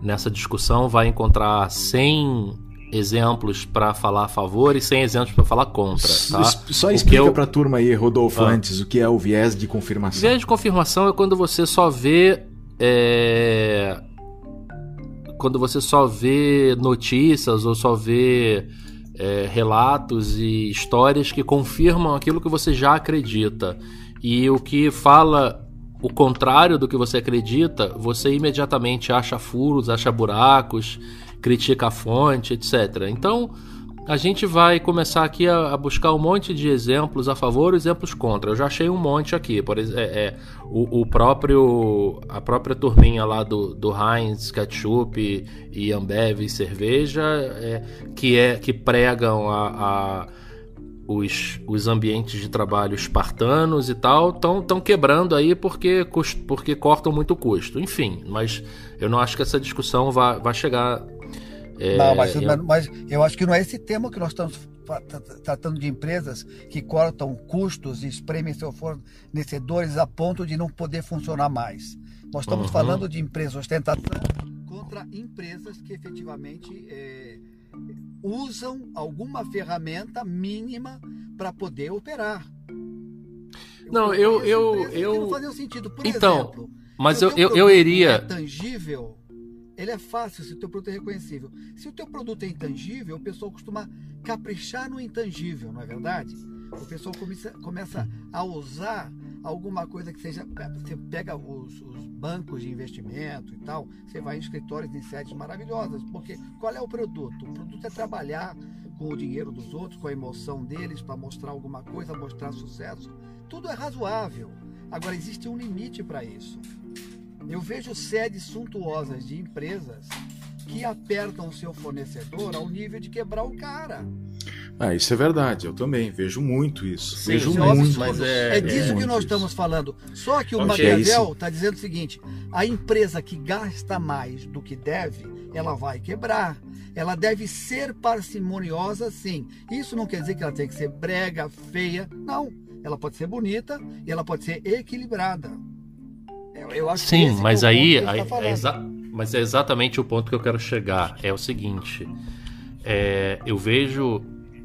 Speaker 5: nessa discussão, vai encontrar 100 exemplos para falar a favor e sem exemplos para falar contra. Tá?
Speaker 3: Só explica eu... para a turma aí, Rodolfo, ah. antes, o que é o viés de confirmação.
Speaker 5: Viés de confirmação é quando você só vê. É... Quando você só vê notícias ou só vê é, relatos e histórias que confirmam aquilo que você já acredita. E o que fala o contrário do que você acredita, você imediatamente acha furos, acha buracos critica a fonte, etc. Então, a gente vai começar aqui a, a, buscar um monte de exemplos a favor e exemplos contra. Eu já achei um monte aqui. Por exemplo, é, é, o, o, próprio a própria turminha lá do, do Heinz, ketchup e, e Ambev cerveja é, que é que pregam a, a os, os ambientes de trabalho espartanos e tal estão quebrando aí porque, porque cortam muito custo. Enfim, mas eu não acho que essa discussão vai chegar
Speaker 1: é, não, mas eu... mas eu acho que não é esse tema que nós estamos tratando de empresas que cortam custos e espremem seus fornecedores a ponto de não poder funcionar mais. Nós estamos uhum. falando de empresas ostentação contra empresas que efetivamente é, usam alguma ferramenta mínima para poder operar.
Speaker 5: Não, eu eu eu,
Speaker 1: não fazia sentido. Por
Speaker 5: então,
Speaker 1: exemplo,
Speaker 5: mas eu, eu, eu iria
Speaker 1: é tangível ele é fácil se o teu produto é reconhecível. Se o teu produto é intangível, o pessoal costuma caprichar no intangível, não é verdade? O pessoal começa, começa a usar alguma coisa que seja. Você pega os, os, bancos de investimento e tal, você vai em escritórios em sedes maravilhosas, porque qual é o produto? O produto é trabalhar com o dinheiro dos outros, com a emoção deles, para mostrar alguma coisa, mostrar sucesso. Tudo é razoável. Agora, existe um limite para isso. Eu vejo sedes suntuosas de empresas que apertam o seu fornecedor ao nível de quebrar o cara.
Speaker 3: Ah, isso é verdade, eu também vejo muito isso. Sim, vejo muito. Mas
Speaker 1: é, é disso é que nós isso. estamos falando. Só que o okay, Maquiavel está dizendo o seguinte: a empresa que gasta mais do que deve, ela vai quebrar. Ela deve ser parcimoniosa, sim. Isso não quer dizer que ela tem que ser brega, feia. Não. ela pode ser bonita e ela pode ser equilibrada.
Speaker 5: Eu, eu acho Sim, que mas é aí, aí tá é mas é exatamente o ponto que eu quero chegar. É o seguinte, é, eu vejo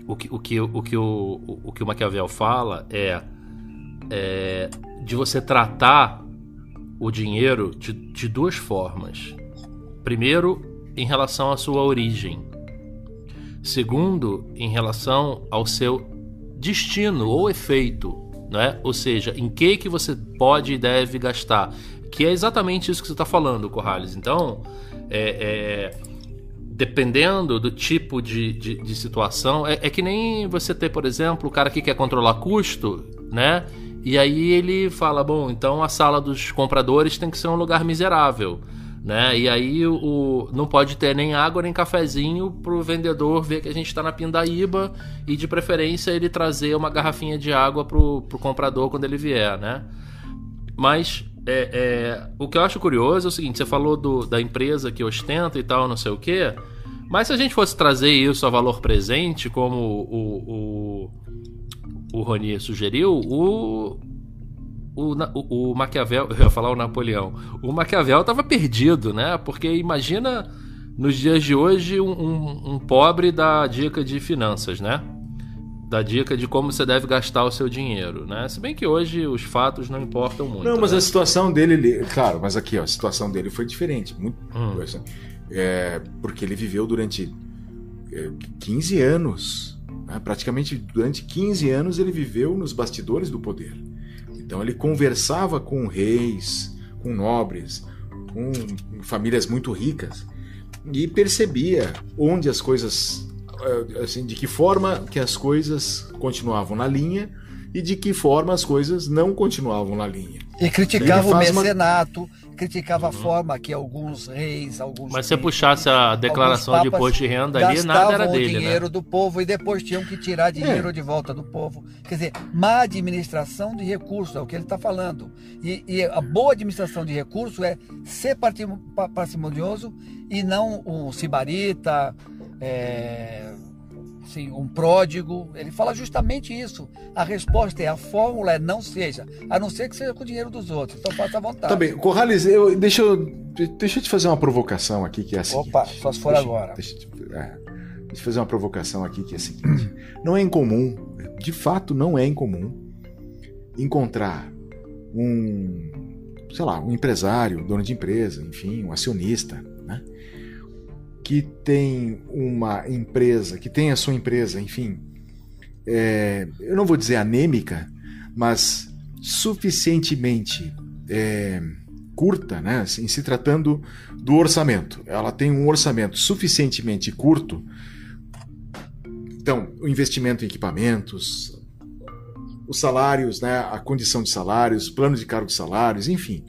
Speaker 5: o que o que o que o, o, que o Maquiavel fala é, é de você tratar o dinheiro de, de duas formas. Primeiro, em relação à sua origem. Segundo, em relação ao seu destino ou efeito, né? Ou seja, em que que você pode e deve gastar, que é exatamente isso que você está falando, Corrales. Então, é, é, dependendo do tipo de, de, de situação, é, é, que nem você ter, por exemplo, o cara que quer controlar custo, né? E aí ele fala, bom, então a sala dos compradores tem que ser um lugar miserável né? E aí o, não pode ter nem água nem cafezinho pro vendedor ver que a gente está na pindaíba e de preferência ele trazer uma garrafinha de água pro, pro comprador quando ele vier, né? Mas é, é, o que eu acho curioso é o seguinte: você falou do, da empresa que ostenta e tal, não sei o quê. Mas se a gente fosse trazer isso a valor presente, como o, o, o Rony sugeriu, o, o, o, o Maquiavel, eu ia falar o Napoleão, o Maquiavel estava perdido, né? Porque imagina nos dias de hoje um, um, um, pobre da dica de finanças, né? Da dica de como você deve gastar o seu dinheiro, né? Se bem que hoje os fatos não importam muito.
Speaker 3: Não, mas né? a situação dele, claro, mas aqui ó, a situação dele foi diferente, muito, hum. é, porque ele viveu durante é, 15 anos, né? praticamente durante 15 anos ele viveu nos bastidores do poder. Então ele conversava com reis, com nobres, com famílias muito ricas e percebia onde as coisas, eh, assim, de que forma que as coisas continuavam na linha e de que forma as coisas não continuavam na linha.
Speaker 1: E criticava o mecenato, uma criticava a forma que alguns reis, alguns.
Speaker 5: Mas se você puxasse a declaração de imposto de renda ali, nada era dele.
Speaker 1: o né? dinheiro né? do povo e depois tinham que tirar dinheiro é. de volta do povo. Quer dizer, má administração de recursos, é o que ele está falando. E, e, a boa administração de recursos é ser parcimonioso e não o sibarita. É, assim, um pródigo. Ele fala justamente isso. A resposta é: a fórmula é não seja, a não ser que seja com o dinheiro dos outros. Então faça à vontade.
Speaker 3: Tá bem, Corrales, eu, deixa, eu, deixa eu te fazer uma provocação aqui que é a
Speaker 1: seguinte. Opa, só se for
Speaker 3: deixa,
Speaker 1: agora.
Speaker 3: Deixa, é, deixa eu fazer uma provocação aqui que é a seguinte: não é incomum, de fato, não é incomum encontrar um, sei lá, um empresário, dono de empresa, enfim, um acionista? Que tem uma empresa, que tem a sua empresa, enfim, é, eu não vou dizer anêmica, mas suficientemente é, curta, né? Assim, se tratando do orçamento. Ela tem um orçamento suficientemente curto. Então, o investimento em equipamentos, os salários, né? a condição de salários, plano de cargo de salários, enfim.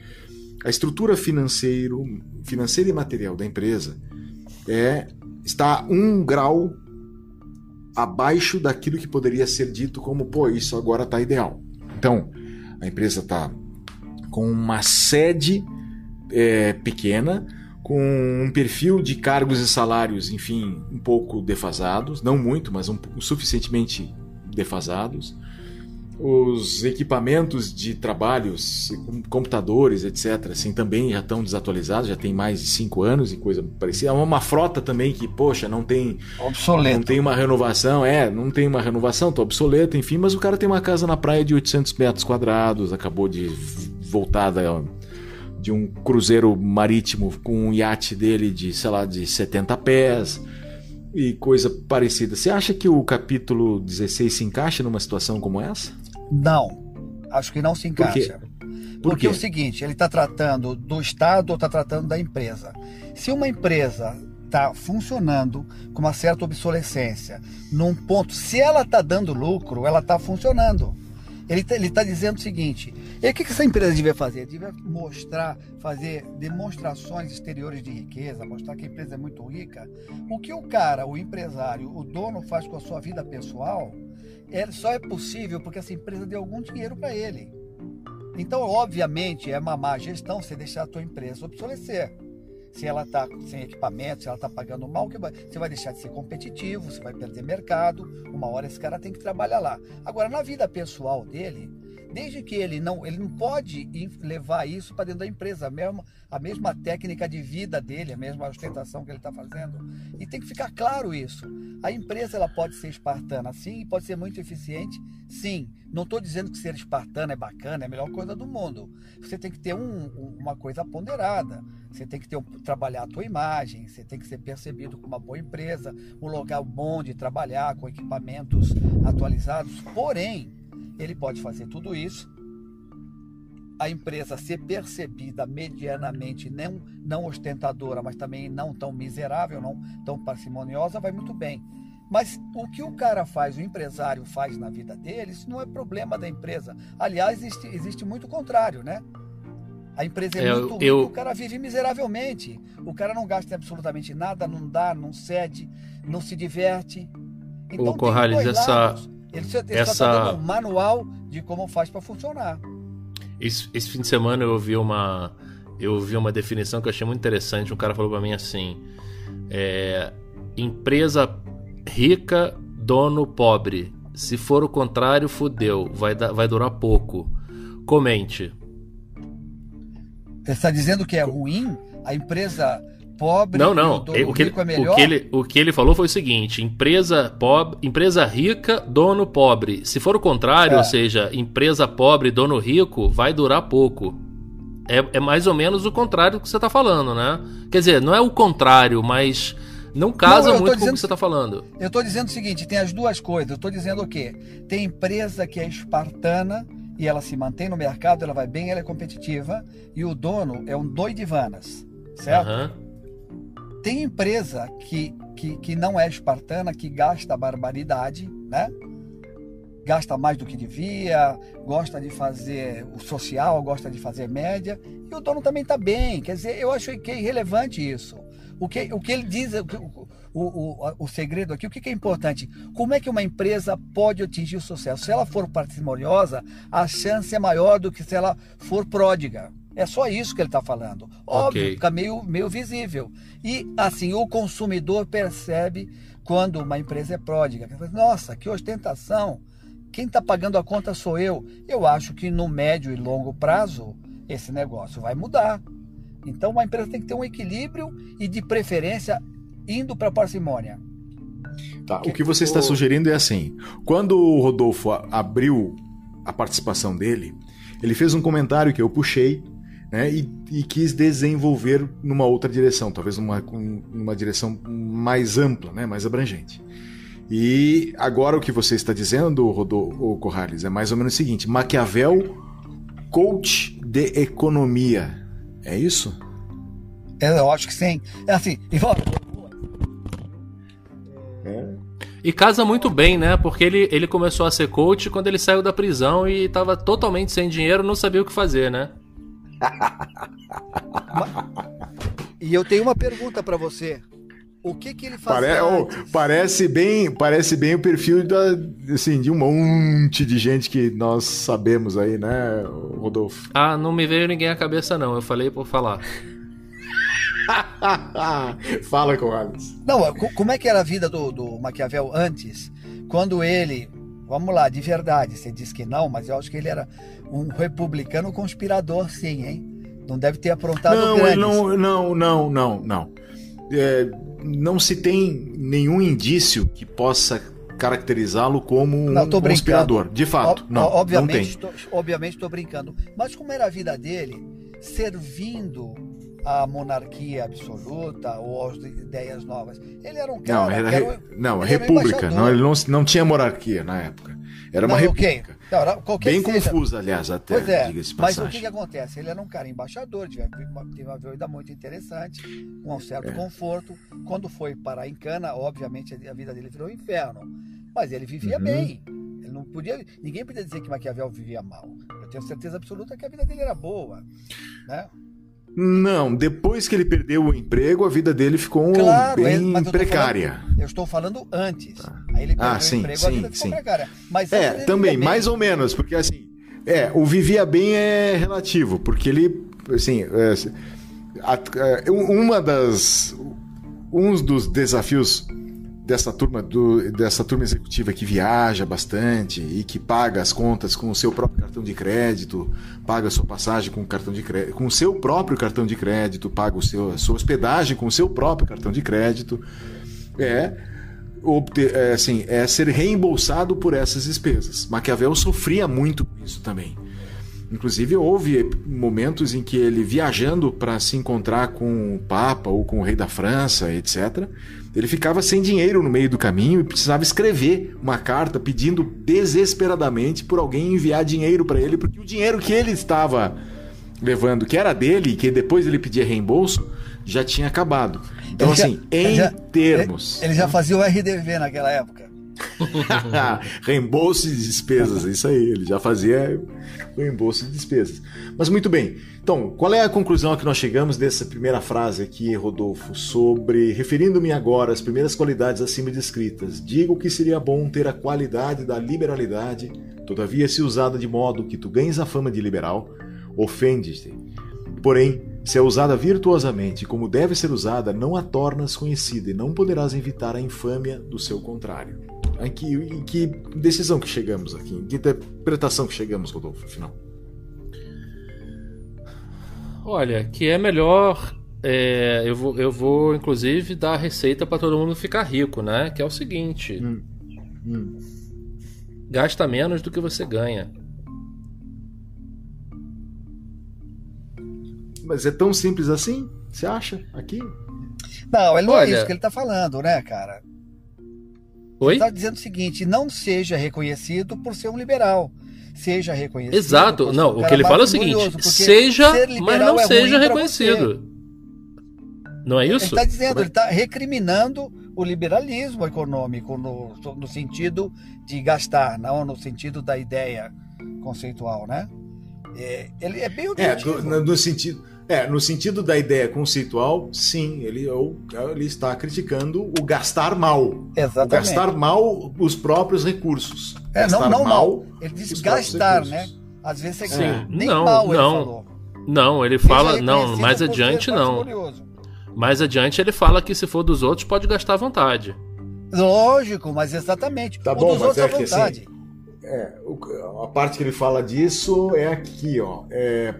Speaker 3: A estrutura financeiro, financeira e material da empresa é está um grau abaixo daquilo que poderia ser dito como, pô, isso agora está ideal. Então, a empresa está com uma sede é, pequena, com um perfil de cargos e salários, enfim, um pouco defasados, não muito, mas um, suficientemente defasados os equipamentos de trabalhos, computadores, etc., assim, também já estão desatualizados, já tem mais de cinco anos e coisa parecida. É uma frota também que, poxa, não tem.
Speaker 1: Obsoleto.
Speaker 3: Não tem uma renovação, é, não tem uma renovação, tá obsoleto, enfim, mas o cara tem uma casa na praia de 800 metros quadrados, acabou de voltar da, de um cruzeiro marítimo com um iate dele de, sei lá, de 70 pés e coisa parecida. Você acha que o capítulo 16 se encaixa numa situação como essa?
Speaker 1: Não, acho que não se encaixa. Por Por Porque é o seguinte, ele está tratando do Estado ou está tratando da empresa. Se uma empresa está funcionando com uma certa obsolescência, num ponto, se ela está dando lucro, ela está funcionando. Ele está tá dizendo o seguinte: e o que, que essa empresa devia fazer? Devia mostrar, fazer demonstrações exteriores de riqueza, mostrar que a empresa é muito rica. O que o cara, o empresário, o dono faz com a sua vida pessoal, é, só é possível porque essa empresa deu algum dinheiro para ele. Então, obviamente, é uma má gestão você deixar a tua empresa obsolecer. se ela está sem equipamento, se ela está pagando mal, você vai deixar de ser competitivo, você vai perder mercado. Uma hora esse cara tem que trabalhar lá. Agora, na vida pessoal dele, desde que ele não, ele não pode levar isso para dentro da empresa, a mesma, a mesma técnica de vida dele, a mesma ostentação que ele está fazendo. E tem que ficar claro isso. A empresa ela pode ser espartana, sim, pode ser muito eficiente, sim. Não estou dizendo que ser espartano é bacana, é a melhor coisa do mundo. Você tem que ter um, uma coisa ponderada. Você tem que ter trabalhar a tua imagem, você tem que ser percebido como uma boa empresa, um lugar bom de trabalhar, com equipamentos atualizados. Porém, ele pode fazer tudo isso, a empresa ser percebida medianamente, não, não ostentadora, mas também não tão miserável, não tão parcimoniosa, vai muito bem. Mas o que o cara faz, o empresário faz na vida dele, isso não é problema da empresa. Aliás, existe, existe muito o contrário, né? A empresa é, é muito eu... o cara vive miseravelmente. O cara não gasta absolutamente nada, não dá, não cede, não se diverte.
Speaker 5: Então, Ô, Corrales, essa, lados.
Speaker 1: Ele, ele Essa... só tá dando um manual de como faz para funcionar.
Speaker 5: Esse, esse, fim de semana eu ouvi uma eu ouvi uma definição que eu achei muito interessante. Um cara falou para mim assim: é, empresa rica, dono pobre. Se for o contrário, fudeu. Vai, vai durar pouco. Comente.
Speaker 1: Você está dizendo que é ruim? A empresa pobre
Speaker 5: não, não. o, o, que ele, é o, que ele, o que ele falou foi o seguinte: empresa pobre, empresa rica, dono pobre. Se for o contrário, é. ou seja, empresa pobre, dono rico, vai durar pouco. É, é mais ou menos o contrário do que você está falando, né? Quer dizer, não é o contrário, mas não casa não, muito dizendo, com o que você está falando.
Speaker 1: Eu estou dizendo o seguinte: tem as duas coisas. Eu estou dizendo o quê? Tem empresa que é espartana e ela se mantém no mercado, ela vai bem, ela é competitiva, e o dono é um doidivanas, certo? Uhum. Tem empresa que, que, que não é espartana, que gasta barbaridade, né? Gasta mais do que devia, gosta de fazer o social, gosta de fazer média, e o dono também está bem. Quer dizer, eu acho que é irrelevante isso. O que, o que ele diz, o, o, o, o segredo aqui, o que, que é importante? Como é que uma empresa pode atingir o sucesso? Se ela for parcimoniosa, a chance é maior do que se ela for pródiga. É só isso que ele está falando. Óbvio, okay. fica meio, meio visível. E assim, o consumidor percebe quando uma empresa é pródiga. Nossa, que ostentação! Quem está pagando a conta sou eu. Eu acho que no médio e longo prazo esse negócio vai mudar. Então uma empresa tem que ter um equilíbrio e de preferência indo para a parcimônia.
Speaker 3: Tá, o que você está sugerindo é assim: quando o Rodolfo abriu a participação dele, ele fez um comentário que eu puxei né, e, e, quis desenvolver numa outra direção, talvez numa, numa direção mais ampla, né, mais abrangente. E agora o que você está dizendo, Rodolfo Corrales, é mais ou menos o seguinte: Maquiavel, coach de economia. É isso?
Speaker 1: É, eu acho que sim. É assim,
Speaker 5: é. E casa muito bem, né? Porque ele, ele começou a ser coach quando ele saiu da prisão e estava totalmente sem dinheiro, não sabia o que fazer, né?
Speaker 1: E eu tenho uma pergunta para você. O que que ele faz?
Speaker 3: Pare... Oh, parece bem, parece bem o perfil da, assim, de um monte de gente que nós sabemos aí, né, Rodolfo?
Speaker 5: Ah, não me veio ninguém à cabeça não. Eu falei por falar.
Speaker 3: Fala com Alex.
Speaker 1: Não, como é que era a vida do, do Maquiavel antes? Quando ele Vamos lá, de verdade, você diz que não, mas eu acho que ele era um republicano conspirador, sim, hein? Não deve ter aprontado
Speaker 3: não, grandes. Não, não, não, não, não. É, não se tem nenhum indício que possa caracterizá-lo como um não, conspirador. De fato, o, não, obviamente,
Speaker 1: não tem. Tô, obviamente estou brincando. Mas como era a vida dele, servindo a monarquia absoluta ou as ideias novas. Ele era um cara.
Speaker 3: Não, era, era não, república. Um não, ele não, não tinha monarquia na época. Era não, uma república. Okay. Não, Bem seja. confusa, aliás, até.
Speaker 1: Pois é, mas o que, que, acontece? Ele era um cara embaixador, teve uma vida muito interessante, com um certo é. conforto. Quando foi para a Encana, obviamente a vida dele virou um inferno. Mas ele vivia uhum. bem. Ele não podia, ninguém podia dizer que Maquiavel vivia mal. Eu tenho certeza absoluta que a vida dele era boa, né?
Speaker 3: Não, depois que ele perdeu o emprego, a vida dele ficou claro, bem precária.
Speaker 1: Falando, eu estou falando antes. Tá. Aí ele perdeu ah, sim, o emprego, sim, a vida ficou sim. precária.
Speaker 3: Mas é, também, mais ou menos, porque assim, é, o vivia bem é relativo, porque ele, assim, é, a, uma das um dos desafios dessa turma do, dessa turma executiva que viaja bastante e que paga as contas com o seu próprio cartão de crédito, paga a sua passagem com o cartão de crédito, com o seu próprio cartão de crédito, paga o seu, a sua hospedagem com o seu próprio cartão de crédito, é, obter, é, assim, é ser reembolsado por essas despesas. Maquiavel sofria muito com isso também. Inclusive, houve momentos em que ele, viajando para se encontrar com o Papa ou com o rei da França, etc., ele ficava sem dinheiro no meio do caminho e precisava escrever uma carta pedindo desesperadamente por alguém enviar dinheiro para ele, porque o dinheiro que ele estava levando, que era dele e que depois ele pedia reembolso, já tinha acabado. Então, ele assim, já, em já, termos.
Speaker 1: Ele, ele já fazia o RDV naquela época.
Speaker 3: reembolso de despesas, é isso aí. Ele já fazia o reembolso de despesas. Mas muito bem. Então, qual é a conclusão a que nós chegamos dessa primeira frase aqui, Rodolfo, sobre referindo-me agora às primeiras qualidades acima descritas, digo que seria bom ter a qualidade da liberalidade, todavia se usada de modo que tu ganhes a fama de liberal, ofende-te. Porém, se é usada virtuosamente como deve ser usada, não a tornas conhecida e não poderás evitar a infâmia do seu contrário. Em que, em que decisão que chegamos aqui? Em que interpretação que chegamos, Rodolfo, afinal?
Speaker 5: Olha, que é melhor. É, eu, vou, eu vou, inclusive, dar a receita para todo mundo ficar rico, né? Que é o seguinte: hum. Hum. gasta menos do que você ganha.
Speaker 3: Mas é tão simples assim? Você acha? Aqui?
Speaker 1: Não, ele não Olha... é isso que ele está falando, né, cara? Oi? Ele está dizendo o seguinte: não seja reconhecido por ser um liberal. Seja reconhecido.
Speaker 5: Exato. Não, o que ele fala é o seguinte: seja, mas não é seja reconhecido. Não é isso?
Speaker 1: Ele está dizendo, ele está recriminando o liberalismo econômico no, no sentido de gastar, não no sentido da ideia conceitual, né? É, ele é bem
Speaker 3: objetivo. É, no, no sentido é, no sentido da ideia conceitual, sim, ele, ele está criticando o gastar mal.
Speaker 1: Exatamente.
Speaker 3: O gastar mal os próprios recursos.
Speaker 1: É,
Speaker 3: gastar
Speaker 1: não, não mal. Ele disse gastar, né? Às vezes você sim. nem não, mal ele
Speaker 5: não.
Speaker 1: falou.
Speaker 5: Não, ele fala, não, mais adiante não. Mais adiante ele fala que se for dos outros pode gastar à vontade.
Speaker 1: Lógico, mas exatamente.
Speaker 3: Tá o bom, mas é que, assim, é, a parte que ele fala disso é aqui, ó. É,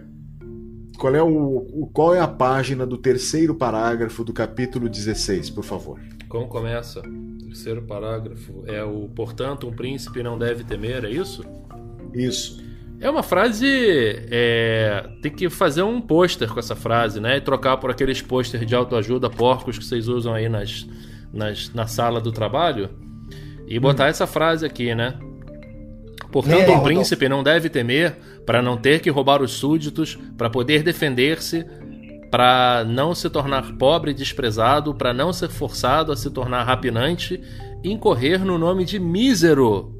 Speaker 3: qual é, o, qual é a página do terceiro parágrafo do capítulo 16, por favor?
Speaker 5: Como começa? Terceiro parágrafo é o portanto um príncipe não deve temer, é isso?
Speaker 3: Isso.
Speaker 5: É uma frase. É, tem que fazer um pôster com essa frase, né? E trocar por aqueles pôster de autoajuda porcos que vocês usam aí nas, nas, na sala do trabalho. E botar hum. essa frase aqui, né? Portanto, um príncipe não deve temer para não ter que roubar os súditos, para poder defender-se, para não se tornar pobre e desprezado, para não ser forçado a se tornar rapinante, incorrer no nome de mísero,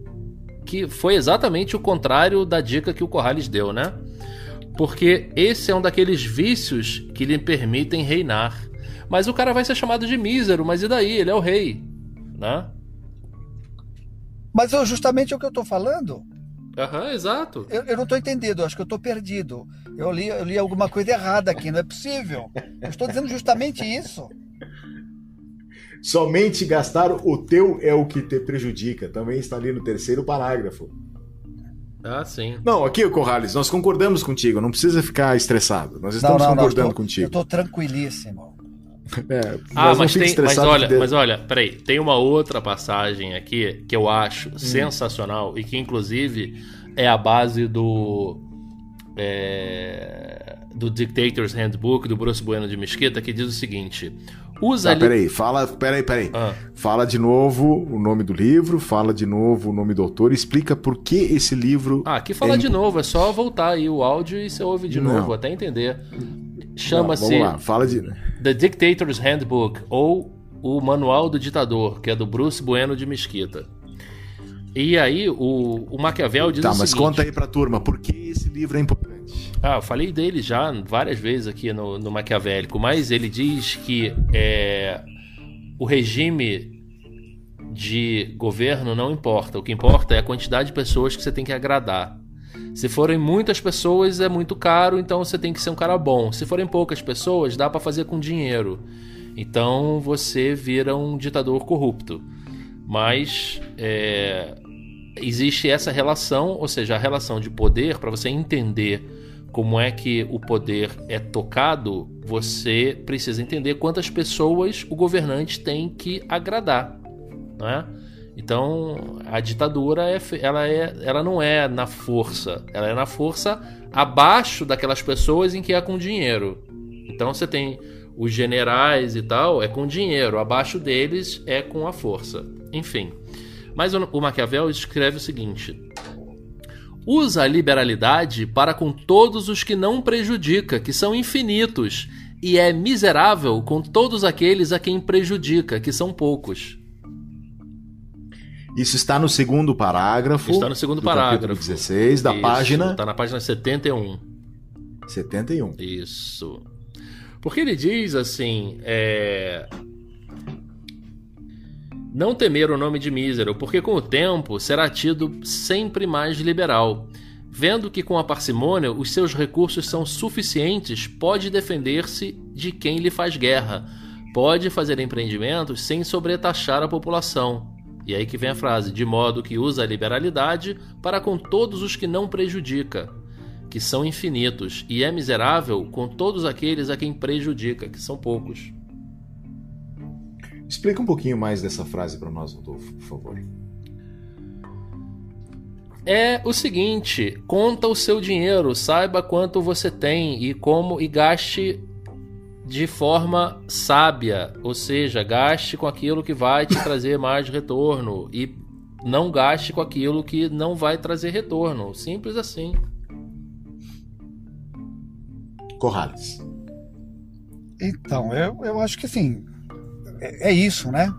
Speaker 5: que foi exatamente o contrário da dica que o Corrales deu, né? Porque esse é um daqueles vícios que lhe permitem reinar. Mas o cara vai ser chamado de mísero, mas e daí? Ele é o rei, né?
Speaker 1: Mas eu, justamente é o que eu estou falando.
Speaker 5: Aham, uhum, exato.
Speaker 1: Eu, eu não estou entendendo, acho que eu estou perdido. Eu li, eu li alguma coisa errada aqui, não é possível. Eu estou dizendo justamente isso.
Speaker 3: Somente gastar o teu é o que te prejudica. Também está ali no terceiro parágrafo.
Speaker 5: Ah, sim.
Speaker 3: Não, aqui, Corrales, nós concordamos contigo. Não precisa ficar estressado. Nós estamos não, não, concordando não, eu tô, contigo. Eu
Speaker 1: estou tranquilíssimo.
Speaker 5: É, ah, mas, tem, mas olha, mas olha, peraí, tem uma outra passagem aqui que eu acho hum. sensacional e que inclusive é a base do é, do Dictator's Handbook do Bruce Bueno de Mesquita que diz o seguinte: usa.
Speaker 3: Ali... Peraí, fala, peraí, peraí. Ah. Fala de novo o nome do livro, fala de novo o nome do autor, explica por que esse livro.
Speaker 5: Ah, aqui fala é... de novo, é só voltar aí o áudio e você ouve de Não. novo até entender. Chama-se. Vamos lá,
Speaker 3: fala de.
Speaker 5: The Dictator's Handbook, ou o Manual do Ditador, que é do Bruce Bueno de Mesquita. E aí, o, o Maquiavel diz
Speaker 3: tá,
Speaker 5: o
Speaker 3: seguinte...
Speaker 5: Tá,
Speaker 3: mas conta aí pra turma, por que esse livro é importante?
Speaker 5: Ah, eu falei dele já várias vezes aqui no, no Maquiavélico, mas ele diz que é, o regime de governo não importa. O que importa é a quantidade de pessoas que você tem que agradar. Se forem muitas pessoas é muito caro, então você tem que ser um cara bom. Se forem poucas pessoas, dá para fazer com dinheiro. Então você vira um ditador corrupto. Mas é, existe essa relação, ou seja, a relação de poder, para você entender como é que o poder é tocado, você precisa entender quantas pessoas o governante tem que agradar. Né? Então, a ditadura é, ela, é, ela não é na força, ela é na força abaixo daquelas pessoas em que é com dinheiro. Então, você tem os generais e tal, é com dinheiro, abaixo deles é com a força. Enfim. Mas o Maquiavel escreve o seguinte: usa a liberalidade para com todos os que não prejudica, que são infinitos, e é miserável com todos aqueles a quem prejudica, que são poucos.
Speaker 3: Isso está no segundo parágrafo.
Speaker 5: Está no segundo parágrafo.
Speaker 3: 16 da
Speaker 5: Isso,
Speaker 3: página.
Speaker 5: Está na página 71.
Speaker 3: 71.
Speaker 5: Isso. Porque ele diz assim: é... Não temer o nome de mísero, porque com o tempo será tido sempre mais liberal. Vendo que com a parcimônia os seus recursos são suficientes, pode defender-se de quem lhe faz guerra, pode fazer empreendimentos sem sobretaxar a população. E aí que vem a frase: de modo que usa a liberalidade para com todos os que não prejudica, que são infinitos, e é miserável com todos aqueles a quem prejudica, que são poucos.
Speaker 3: Explica um pouquinho mais dessa frase para nós, Rodolfo, por favor.
Speaker 5: É o seguinte, conta o seu dinheiro, saiba quanto você tem e como e gaste de forma sábia, ou seja, gaste com aquilo que vai te trazer mais retorno e não gaste com aquilo que não vai trazer retorno, simples assim.
Speaker 3: Corrales.
Speaker 1: Então, eu, eu acho que assim, é, é isso, né?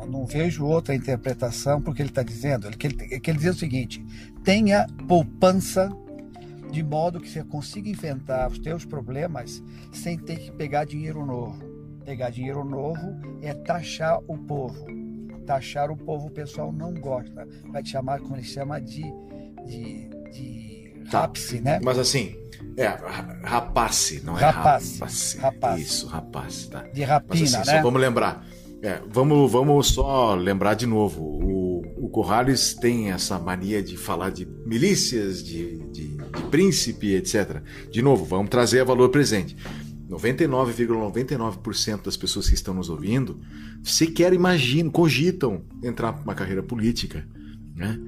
Speaker 1: Eu não vejo outra interpretação porque ele está dizendo. Ele, que ele, que ele diz o seguinte: tenha poupança de modo que você consiga enfrentar os teus problemas sem ter que pegar dinheiro novo. Pegar dinheiro novo é taxar o povo. Taxar o povo o pessoal não gosta. Vai te chamar, como ele chama, de, de, de tá. rapse, né?
Speaker 3: Mas assim, é, rapace, não é
Speaker 1: rapace.
Speaker 3: Rapace.
Speaker 1: rapace.
Speaker 3: Isso, rapace, tá.
Speaker 1: De rapina,
Speaker 3: Mas, assim,
Speaker 1: né?
Speaker 3: Só vamos lembrar. É, vamos, vamos só lembrar de novo. O, o Corrales tem essa mania de falar de milícias, de, de príncipe, etc. De novo, vamos trazer a valor presente. 99,99% ,99 das pessoas que estão nos ouvindo sequer imaginam, cogitam entrar para uma carreira política. Né?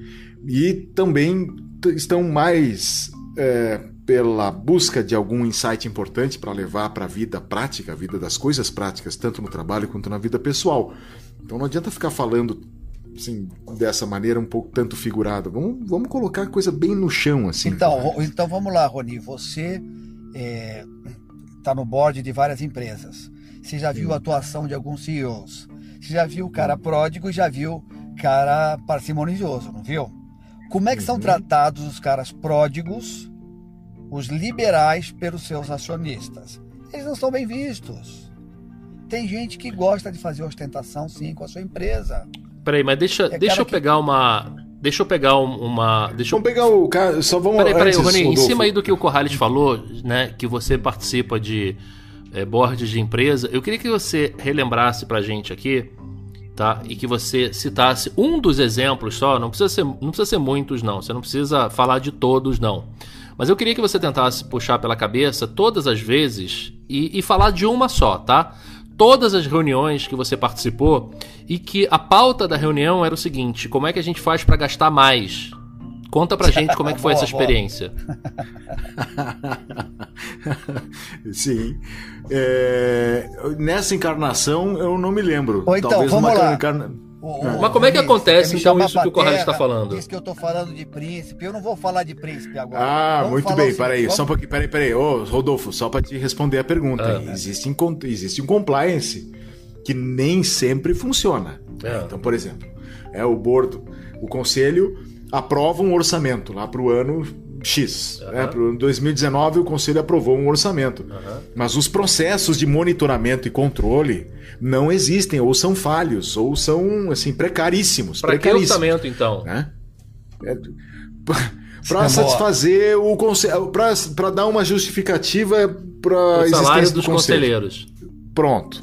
Speaker 3: E também estão mais é, pela busca de algum insight importante para levar para a vida prática, a vida das coisas práticas, tanto no trabalho quanto na vida pessoal. Então não adianta ficar falando assim, dessa maneira um pouco tanto figurada. Vamos, vamos colocar a coisa bem no chão, assim.
Speaker 1: Então, então vamos lá, Roni. Você está é, tá no board de várias empresas. Você já viu a atuação de alguns CEOs. Você já viu o cara pródigo e já viu cara parcimonioso, não viu? Como é que são uhum. tratados os caras pródigos os liberais pelos seus acionistas. Eles não são bem vistos. Tem gente que gosta de fazer ostentação, sim, com a sua empresa.
Speaker 5: Peraí, mas deixa, é deixa eu que... pegar uma. Deixa eu pegar uma. Deixa
Speaker 3: vamos eu... pegar o cara. Só vamos.
Speaker 5: Peraí, peraí, Rony, em cima aí do que o Corrales falou, né? Que você participa de é, boards de empresa, eu queria que você relembrasse pra gente aqui, tá? E que você citasse um dos exemplos só, não precisa ser, não precisa ser muitos, não. Você não precisa falar de todos, não. Mas eu queria que você tentasse puxar pela cabeça todas as vezes e, e falar de uma só, tá? Todas as reuniões que você participou e que a pauta da reunião era o seguinte: como é que a gente faz para gastar mais? Conta pra gente como é que foi boa, essa experiência.
Speaker 3: Sim. É, nessa encarnação eu não me lembro.
Speaker 1: Ou então, Talvez vamos uma lá. Encarna...
Speaker 5: O, Mas como é que acontece então isso que o Corrado está falando?
Speaker 1: Diz que eu estou falando de príncipe. Eu não vou falar de príncipe agora.
Speaker 3: Ah, vamos muito bem. Peraí, vamos... só pouquinho. Peraí, peraí. Ô, Rodolfo, só para te responder a pergunta. Ah, existe, um, existe um compliance que nem sempre funciona. É. Então, por exemplo, é o bordo, o conselho aprova um orçamento lá para o ano X. Uhum. Né? Para o 2019, o conselho aprovou um orçamento. Uhum. Mas os processos de monitoramento e controle não existem, ou são falhos, ou são assim precaríssimos.
Speaker 5: Para que orçamento, então? Né?
Speaker 3: É, para satisfazer o conselho, para dar uma justificativa para
Speaker 5: existência dos do conselheiros.
Speaker 3: Pronto.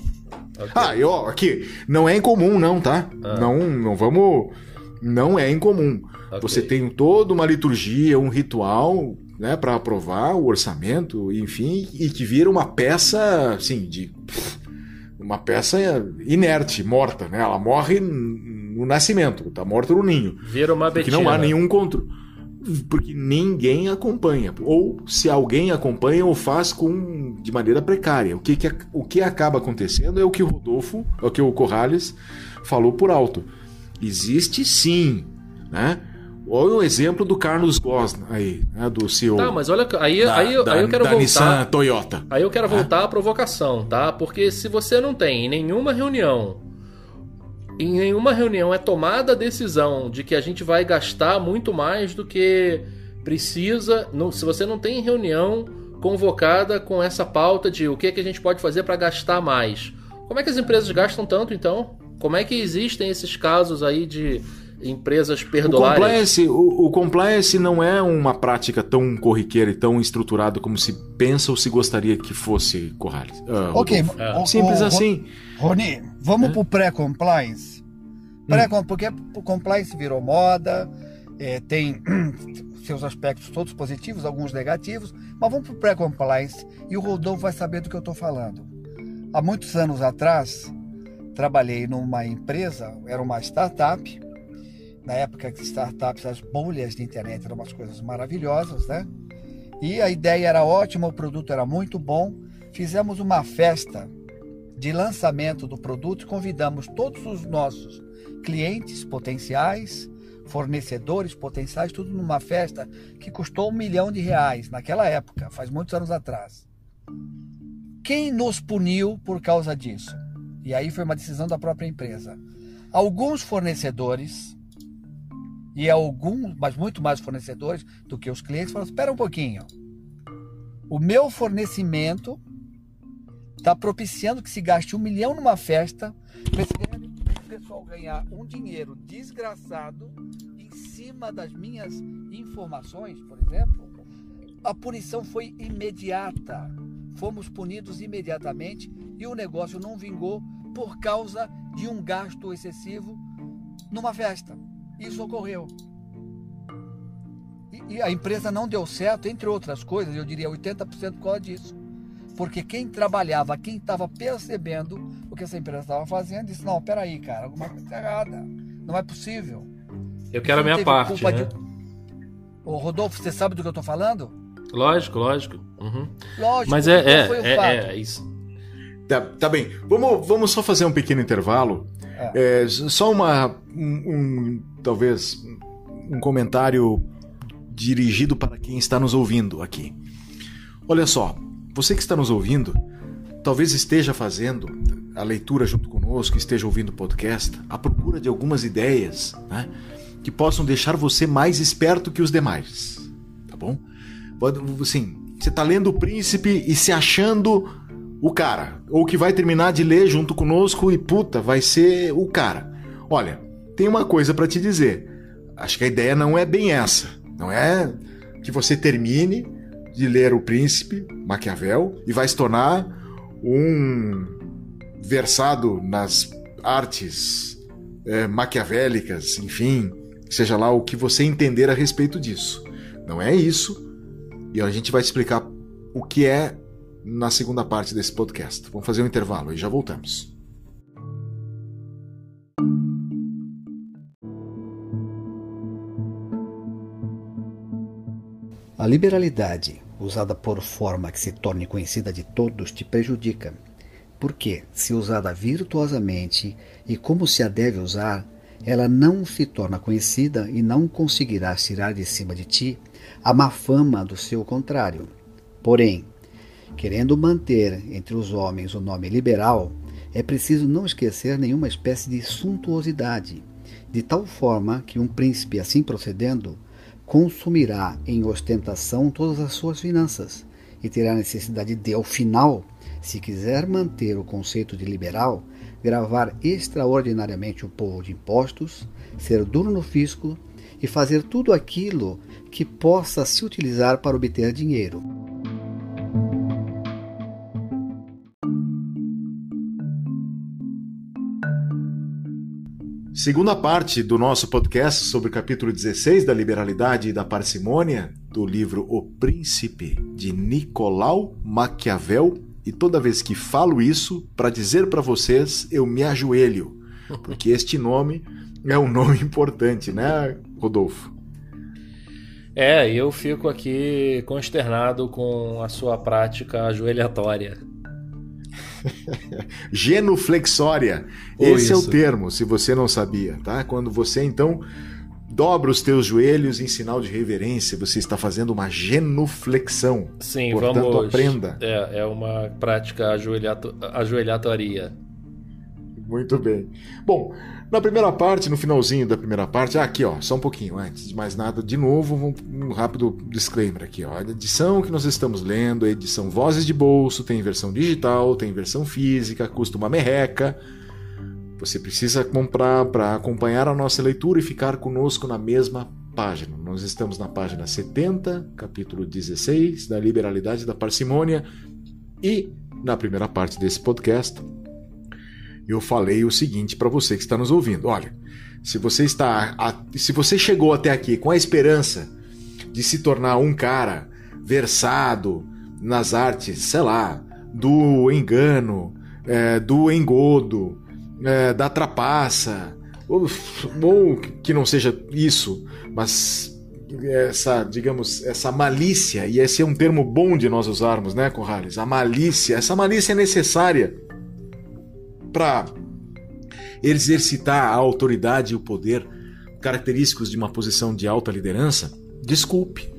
Speaker 3: Okay. Ah, e ó, aqui não é incomum não, tá? Ah. Não, não vamos, não é incomum. Okay. Você tem toda uma liturgia, um ritual, né, para aprovar o orçamento, enfim, e que vira uma peça, assim, de uma peça inerte, morta, né? Ela morre no nascimento, tá morta no ninho.
Speaker 5: Vira uma betina.
Speaker 3: Porque não há nenhum controle. Porque ninguém acompanha. Ou se alguém acompanha, ou faz com de maneira precária. O que, que, o que acaba acontecendo é o que o Rodolfo, é o que o Corrales falou por alto. Existe sim, né? Olha o exemplo do Carlos Gosna aí, né, do CEO.
Speaker 5: Tá, mas olha, aí, da, aí, da, aí eu quero da voltar.
Speaker 3: Nissan Toyota.
Speaker 5: Aí eu quero é. voltar à provocação, tá? Porque se você não tem em nenhuma reunião, em nenhuma reunião é tomada a decisão de que a gente vai gastar muito mais do que precisa, não, se você não tem reunião convocada com essa pauta de o que, é que a gente pode fazer para gastar mais, como é que as empresas gastam tanto então? Como é que existem esses casos aí de empresas perdulárias.
Speaker 3: O compliance, o, o, compliance não é uma prática tão corriqueira e tão estruturada como se pensa ou se gostaria que fosse, Corrales.
Speaker 1: Uh, ok, é.
Speaker 3: simples o, assim.
Speaker 1: Rony, vamos é? para o pré-compliance. Pré hum. Porque o compliance virou moda, é, tem seus aspectos todos positivos, alguns negativos, mas vamos para o pré-compliance e o Rodolfo vai saber do que eu estou falando. Há muitos anos atrás, trabalhei numa empresa, era uma startup, na época que startups, as bolhas de internet eram umas coisas maravilhosas, né? E a ideia era ótima, o produto era muito bom. Fizemos uma festa de lançamento do produto e convidamos todos os nossos clientes potenciais, fornecedores potenciais, tudo numa festa que custou um milhão de reais naquela época, faz muitos anos atrás. Quem nos puniu por causa disso? E aí foi uma decisão da própria empresa. Alguns fornecedores e alguns, mas muito mais fornecedores do que os clientes, falaram: espera um pouquinho. O meu fornecimento está propiciando que se gaste um milhão numa festa esse pessoal ganhar um dinheiro desgraçado em cima das minhas informações, por exemplo. A punição foi imediata. Fomos punidos imediatamente e o negócio não vingou por causa de um gasto excessivo numa festa. Isso ocorreu. E, e a empresa não deu certo, entre outras coisas, eu diria 80% por causa disso. Porque quem trabalhava, quem estava percebendo o que essa empresa estava fazendo, disse: Não, peraí, cara, alguma coisa errada. Não é possível.
Speaker 5: Eu quero a minha parte. Né? De...
Speaker 1: Ô, Rodolfo, você sabe do que eu estou falando?
Speaker 5: Lógico, lógico. Uhum.
Speaker 1: Lógico,
Speaker 5: mas é, é, é, é, é, isso.
Speaker 3: Tá, tá bem. Vamos, vamos só fazer um pequeno intervalo. É. É, só uma, um, um, talvez um comentário dirigido para quem está nos ouvindo aqui. Olha só, você que está nos ouvindo, talvez esteja fazendo a leitura junto conosco, esteja ouvindo o podcast, à procura de algumas ideias, né, que possam deixar você mais esperto que os demais, tá bom? Assim, você está lendo o Príncipe e se achando o cara, ou que vai terminar de ler junto conosco e puta, vai ser o cara. Olha, tem uma coisa para te dizer. Acho que a ideia não é bem essa. Não é que você termine de ler O Príncipe, Maquiavel, e vai se tornar um versado nas artes é, maquiavélicas, enfim, seja lá o que você entender a respeito disso. Não é isso. E a gente vai te explicar o que é na segunda parte desse podcast. Vamos fazer um intervalo e já voltamos.
Speaker 6: A liberalidade, usada por forma que se torne conhecida de todos, te prejudica, porque, se usada virtuosamente e como se a deve usar, ela não se torna conhecida e não conseguirá tirar de cima de ti a má fama do seu contrário. Porém, Querendo manter entre os homens o nome liberal, é preciso não esquecer nenhuma espécie de suntuosidade, de tal forma que um príncipe, assim procedendo, consumirá em ostentação todas as suas finanças e terá necessidade de, ao final, se quiser manter o conceito de liberal, gravar extraordinariamente o povo de impostos, ser duro no fisco e fazer tudo aquilo que possa se utilizar para obter dinheiro.
Speaker 3: Segunda parte do nosso podcast sobre o capítulo 16 da liberalidade e da parcimônia, do livro O Príncipe, de Nicolau Maquiavel. E toda vez que falo isso, para dizer para vocês, eu me ajoelho, porque este nome é um nome importante, né, Rodolfo?
Speaker 5: É, eu fico aqui consternado com a sua prática ajoelhatória.
Speaker 3: Genuflexória. Esse é o termo, se você não sabia, tá? Quando você então dobra os teus joelhos em sinal de reverência, você está fazendo uma genuflexão.
Speaker 5: Sim,
Speaker 3: Portanto,
Speaker 5: vamos.
Speaker 3: aprenda.
Speaker 5: É, é uma prática ajoelhato... ajoelhatoria.
Speaker 3: Muito bem. Bom, na primeira parte, no finalzinho da primeira parte, ah, aqui ó, só um pouquinho, antes de mais nada, de novo, um rápido disclaimer aqui, ó. A edição que nós estamos lendo é edição Vozes de Bolso, tem versão digital, tem versão física, custa uma merreca. Você precisa comprar para acompanhar a nossa leitura e ficar conosco na mesma página. Nós estamos na página 70, capítulo 16, da liberalidade da parcimônia, e na primeira parte desse podcast, eu falei o seguinte para você que está nos ouvindo. Olha, se você está, se você chegou até aqui com a esperança de se tornar um cara versado nas artes, sei lá, do engano, é, do engodo, é, da trapaça, ou, ou que não seja isso, mas essa, digamos, essa malícia, e esse é um termo bom de nós usarmos, né, Corrales? A malícia, essa malícia é necessária para exercitar a autoridade e o poder característicos de uma posição de alta liderança, desculpe,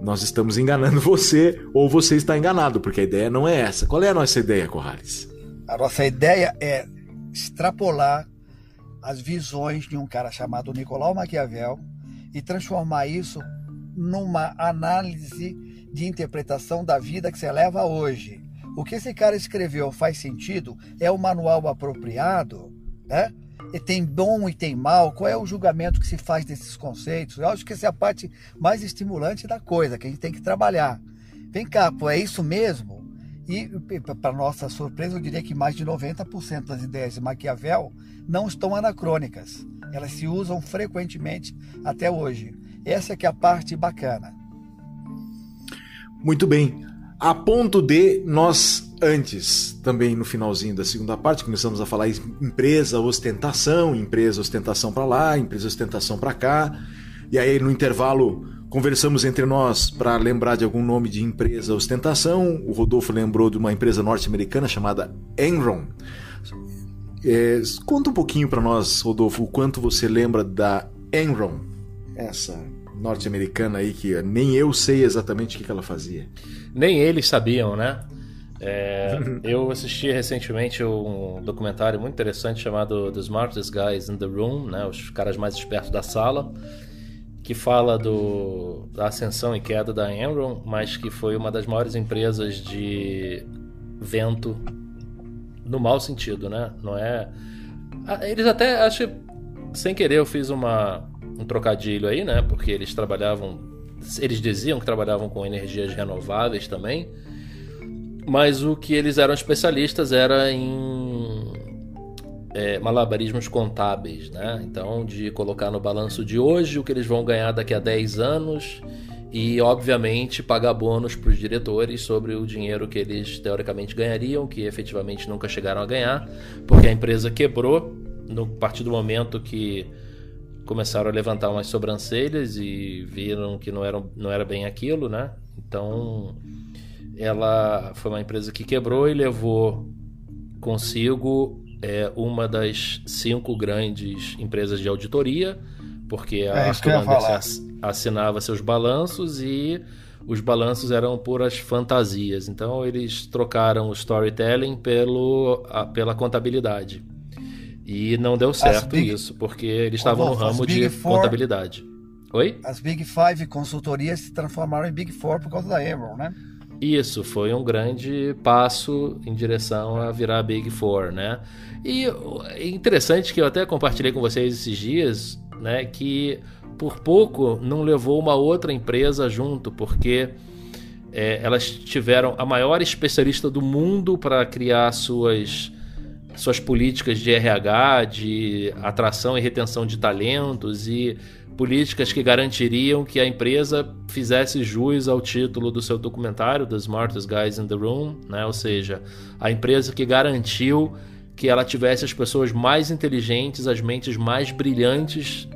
Speaker 3: nós estamos enganando você ou você está enganado, porque a ideia não é essa. Qual é a nossa ideia, Corrales?
Speaker 1: A nossa ideia é extrapolar as visões de um cara chamado Nicolau Maquiavel e transformar isso numa análise de interpretação da vida que você leva hoje. O que esse cara escreveu faz sentido? É o manual apropriado? Né? E tem bom e tem mal? Qual é o julgamento que se faz desses conceitos? Eu acho que essa é a parte mais estimulante da coisa, que a gente tem que trabalhar. Vem cá, pô, é isso mesmo? E, para nossa surpresa, eu diria que mais de 90% das ideias de Maquiavel não estão anacrônicas. Elas se usam frequentemente até hoje. Essa é que é a parte bacana.
Speaker 3: Muito bem. A ponto de nós antes, também no finalzinho da segunda parte, começamos a falar em empresa ostentação, empresa ostentação para lá, empresa ostentação para cá. E aí no intervalo Conversamos entre nós para lembrar de algum nome de empresa ostentação. O Rodolfo lembrou de uma empresa norte-americana chamada Enron. É, conta um pouquinho para nós, Rodolfo, o quanto você lembra da Enron, essa norte-americana aí que nem eu sei exatamente o que ela fazia.
Speaker 5: Nem eles sabiam, né? É, eu assisti recentemente um documentário muito interessante chamado The Smartest Guys in the Room, né? Os caras mais espertos da sala que fala do, da ascensão e queda da Enron, mas que foi uma das maiores empresas de vento no mau sentido, né? Não é. Eles até, acho sem querer eu fiz uma, um trocadilho aí, né? Porque eles trabalhavam. Eles diziam que trabalhavam com energias renováveis também. Mas o que eles eram especialistas era em é, malabarismos contábeis, né? Então, de colocar no balanço de hoje o que eles vão ganhar daqui a 10 anos e, obviamente, pagar bônus para os diretores sobre o dinheiro que eles teoricamente ganhariam, que efetivamente nunca chegaram a ganhar, porque a empresa quebrou no partir do momento que começaram a levantar umas sobrancelhas e viram que não era, não era bem aquilo, né? Então, ela foi uma empresa que quebrou e levou consigo é uma das cinco grandes empresas de auditoria, porque a é Arthur Anderson assinava seus balanços e os balanços eram puras fantasias. Então eles trocaram o storytelling pelo, a, pela contabilidade. E não deu certo big... isso, porque eles estavam no ramo de Four... contabilidade. Oi?
Speaker 1: As Big Five consultorias se transformaram em Big Four por causa da Enron, né?
Speaker 5: Isso foi um grande passo em direção a virar Big Four, né? E é interessante que eu até compartilhei com vocês esses dias né, que por pouco não levou uma outra empresa junto, porque é, elas tiveram a maior especialista do mundo para criar suas, suas políticas de RH, de atração e retenção de talentos e políticas que garantiriam que a empresa fizesse jus ao título do seu documentário, The Smartest Guys in the Room, né? ou seja, a empresa que garantiu que ela tivesse as pessoas mais inteligentes, as mentes mais brilhantes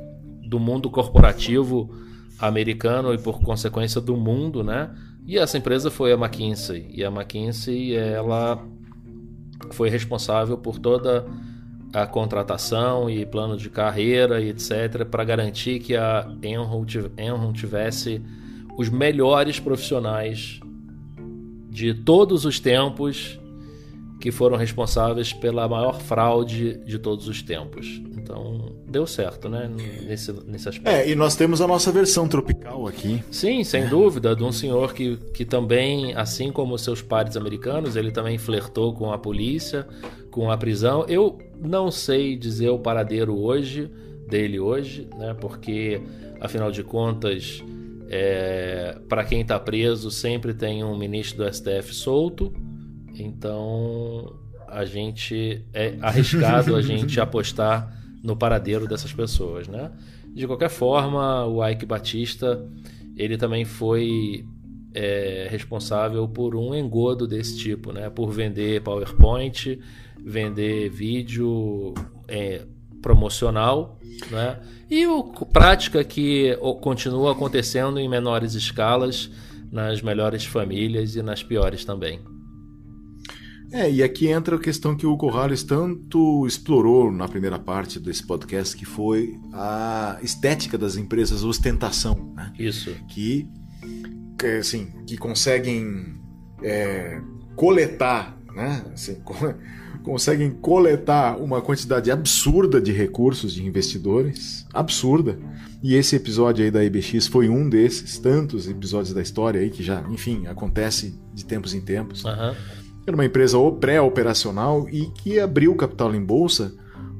Speaker 5: do mundo corporativo americano e por consequência do mundo, né? E essa empresa foi a McKinsey. E a McKinsey, ela foi responsável por toda a contratação e plano de carreira e etc para garantir que a Enron tivesse os melhores profissionais de todos os tempos que foram responsáveis pela maior fraude de todos os tempos. Então, deu certo, né? Nesse, nesse aspecto.
Speaker 3: É, e nós temos a nossa versão tropical aqui.
Speaker 5: Sim, sem é. dúvida, de um senhor que, que também, assim como seus pares americanos, ele também flertou com a polícia, com a prisão. Eu não sei dizer o paradeiro hoje, dele hoje, né? Porque, afinal de contas, é, para quem está preso, sempre tem um ministro do STF solto. Então a gente é arriscado a gente apostar no paradeiro dessas pessoas, né? De qualquer forma, o Ike Batista ele também foi é, responsável por um engodo desse tipo, né? Por vender PowerPoint, vender vídeo é, promocional, né? E o, prática que continua acontecendo em menores escalas nas melhores famílias e nas piores também.
Speaker 3: É, e aqui entra a questão que o Corrales tanto explorou na primeira parte desse podcast, que foi a estética das empresas ostentação. Né?
Speaker 5: Isso.
Speaker 3: Que, assim, que conseguem é, coletar, né? Assim, conseguem coletar uma quantidade absurda de recursos de investidores, absurda. E esse episódio aí da IBX foi um desses tantos episódios da história aí que já, enfim, acontece de tempos em tempos.
Speaker 5: Uhum
Speaker 3: era uma empresa pré-operacional e que abriu capital em bolsa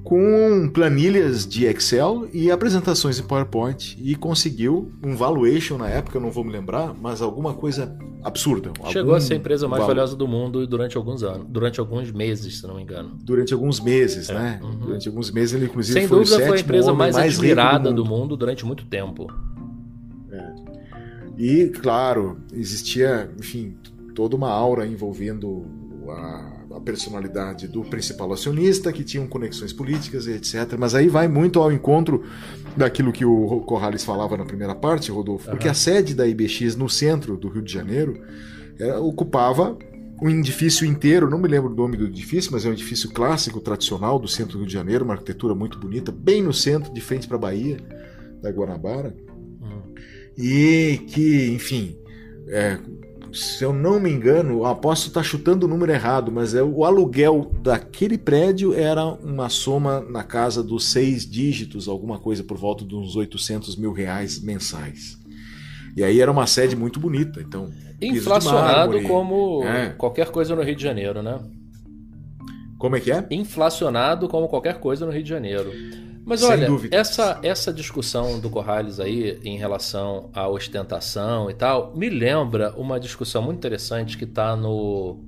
Speaker 3: com planilhas de Excel e apresentações em PowerPoint e conseguiu um valuation na época, eu não vou me lembrar, mas alguma coisa absurda.
Speaker 5: Chegou a ser a empresa mais valiosa do mundo durante alguns anos, durante alguns meses, se não me engano.
Speaker 3: Durante alguns meses, é. né? Uhum. Durante alguns meses ele inclusive
Speaker 5: Sem
Speaker 3: foi
Speaker 5: dúvida
Speaker 3: o
Speaker 5: foi a empresa mais,
Speaker 3: mais
Speaker 5: admirada do mundo. do mundo durante muito tempo.
Speaker 3: É. E claro, existia, enfim, toda uma aura envolvendo a, a, personalidade do principal acionista, que tinham conexões políticas etc. Mas aí vai muito ao encontro daquilo que o Corrales falava na primeira parte, Rodolfo, uhum. porque a sede da IBX no centro do Rio de Janeiro é, ocupava um edifício inteiro, não me lembro o nome do edifício, mas é um edifício clássico, tradicional do centro do Rio de Janeiro, uma arquitetura muito bonita, bem no centro, de frente para a Bahia, da Guanabara. Uhum. E que, enfim, é, se eu não me engano, aposto estar tá chutando o número errado, mas é o aluguel daquele prédio era uma soma na casa dos seis dígitos, alguma coisa por volta de uns 800 mil reais mensais. E aí era uma sede muito bonita, então
Speaker 5: inflacionado mármore, como é. qualquer coisa no Rio de Janeiro, né?
Speaker 3: Como é que é?
Speaker 5: Inflacionado como qualquer coisa no Rio de Janeiro. Mas olha, essa, essa discussão do Corrales aí em relação à ostentação e tal, me lembra uma discussão muito interessante que está no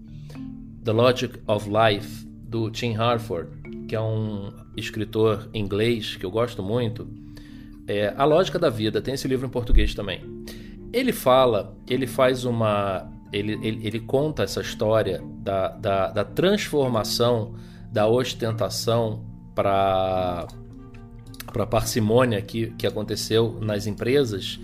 Speaker 5: The Logic of Life, do Tim Harford, que é um escritor inglês que eu gosto muito. É, a Lógica da Vida, tem esse livro em português também. Ele fala, ele faz uma. Ele, ele, ele conta essa história da, da, da transformação da ostentação para para a parcimônia que, que aconteceu nas empresas.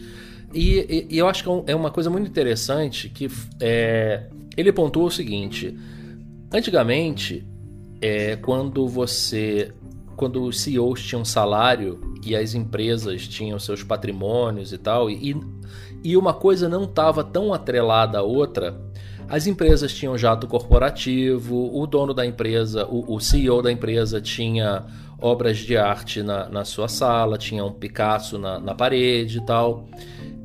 Speaker 5: E, e, e eu acho que é, é uma coisa muito interessante que é, ele pontuou o seguinte: antigamente, é, quando você. Quando os CEOs tinham salário e as empresas tinham seus patrimônios e tal, e, e uma coisa não estava tão atrelada à outra, as empresas tinham jato corporativo, o dono da empresa, o, o CEO da empresa tinha obras de arte na, na sua sala, tinha um Picasso na, na parede e tal,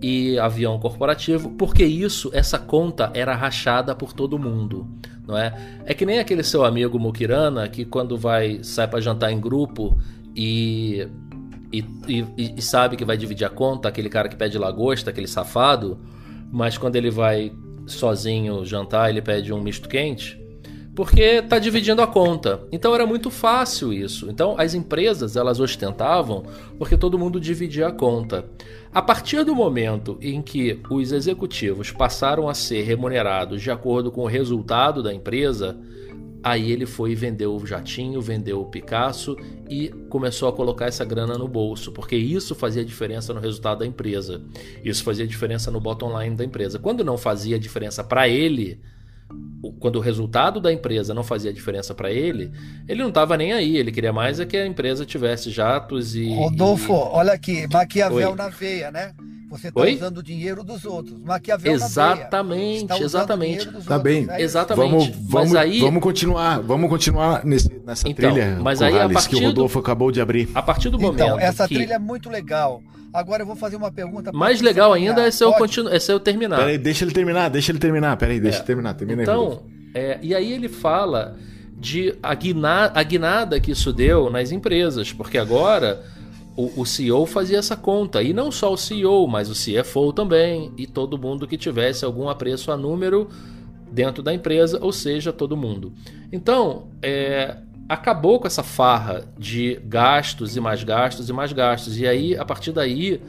Speaker 5: e avião corporativo, porque isso, essa conta era rachada por todo mundo, não é? É que nem aquele seu amigo Mukirana que quando vai sai para jantar em grupo e e, e, e, sabe que vai dividir a conta, aquele cara que pede lagosta, aquele safado, mas quando ele vai sozinho jantar, ele pede um misto quente, porque está dividindo a conta. Então era muito fácil isso. Então as empresas elas ostentavam porque todo mundo dividia a conta. A partir do momento em que os executivos passaram a ser remunerados de acordo com o resultado da empresa, Aí ele foi e vendeu o jatinho, vendeu o Picasso e começou a colocar essa grana no bolso, porque isso fazia diferença no resultado da empresa. Isso fazia diferença no bottom line da empresa. Quando não fazia diferença para ele, quando o resultado da empresa não fazia diferença para ele, ele não estava nem aí. Ele queria mais é que a empresa tivesse jatos e.
Speaker 1: Rodolfo, e... olha aqui, Maquiavel Oi. na veia, né? Você está usando o dinheiro dos outros. Maquiavel
Speaker 5: exatamente,
Speaker 1: na
Speaker 5: exatamente.
Speaker 3: Tá bem.
Speaker 5: É exatamente. Vamos,
Speaker 3: vamos, mas aí... vamos continuar, vamos continuar nesse, nessa então, trilha.
Speaker 5: Mas aí a partir
Speaker 3: que o Rodolfo do... acabou de abrir.
Speaker 5: A partir do então, momento. Então,
Speaker 1: essa
Speaker 5: que...
Speaker 1: trilha é muito legal. Agora eu vou fazer uma pergunta.
Speaker 5: Mais legal ainda é se eu continuo, é se eu terminar.
Speaker 3: Peraí, deixa ele terminar, deixa ele terminar. Peraí, deixa é. ele terminar. Termina
Speaker 5: então, é, e aí ele fala de a, guina, a guinada que isso deu nas empresas, porque agora o, o CEO fazia essa conta. E não só o CEO, mas o CFO também. E todo mundo que tivesse algum apreço a número dentro da empresa, ou seja, todo mundo. Então, é, acabou com essa farra de gastos e mais gastos e mais gastos. E aí, a partir daí,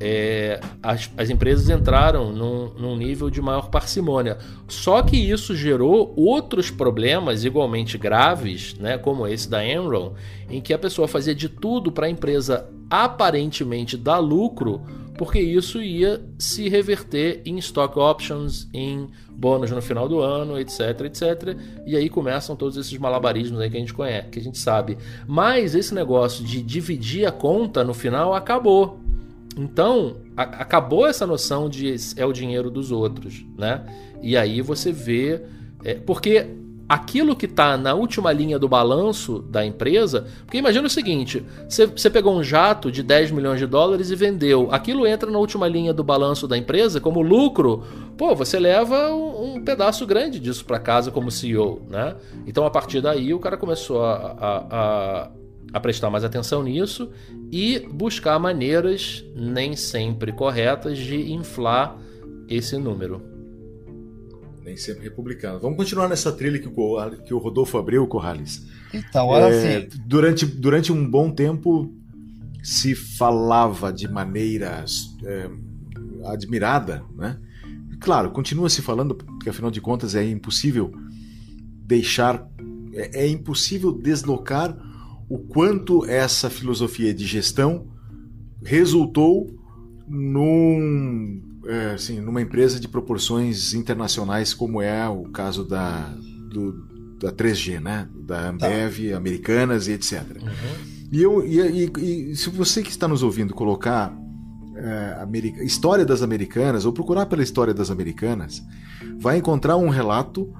Speaker 5: é, as, as, empresas entraram num, num, nível de maior parcimônia. Só que isso gerou outros problemas igualmente graves, né, como esse da Enron, em que a pessoa fazia de tudo para a empresa aparentemente dar lucro, porque isso ia se reverter em stock options, em bônus no final do ano, etc, etc. E aí começam todos esses malabarismos aí que a gente conhece, que a gente sabe. Mas esse negócio de dividir a conta no final acabou. Então, a, acabou essa noção de é o dinheiro dos outros, né? E aí você vê. É, porque aquilo que está na última linha do balanço da empresa. Porque imagina o seguinte: você pegou um jato de 10 milhões de dólares e vendeu. Aquilo entra na última linha do balanço da empresa como lucro. Pô, você leva um, um pedaço grande disso para casa como CEO, né? Então a partir daí o cara começou a, a, a a prestar mais atenção nisso e buscar maneiras nem sempre corretas de inflar esse número.
Speaker 3: Nem sempre republicano. Vamos continuar nessa trilha que o, que o Rodolfo abriu, Corrales.
Speaker 1: Então, olha é, assim.
Speaker 3: Durante, durante um bom tempo se falava de maneira é, admirada, né? Claro, continua se falando, porque afinal de contas é impossível deixar, é, é impossível deslocar o quanto essa filosofia de gestão resultou num, é, assim, numa empresa de proporções internacionais como é o caso da, do, da 3G, né? da Ambev, tá. Americanas e etc. Uhum. E, eu, e, e, e, se você que está nos ouvindo colocar é, America, história das Americanas ou procurar pela história das Americanas, vai encontrar um relato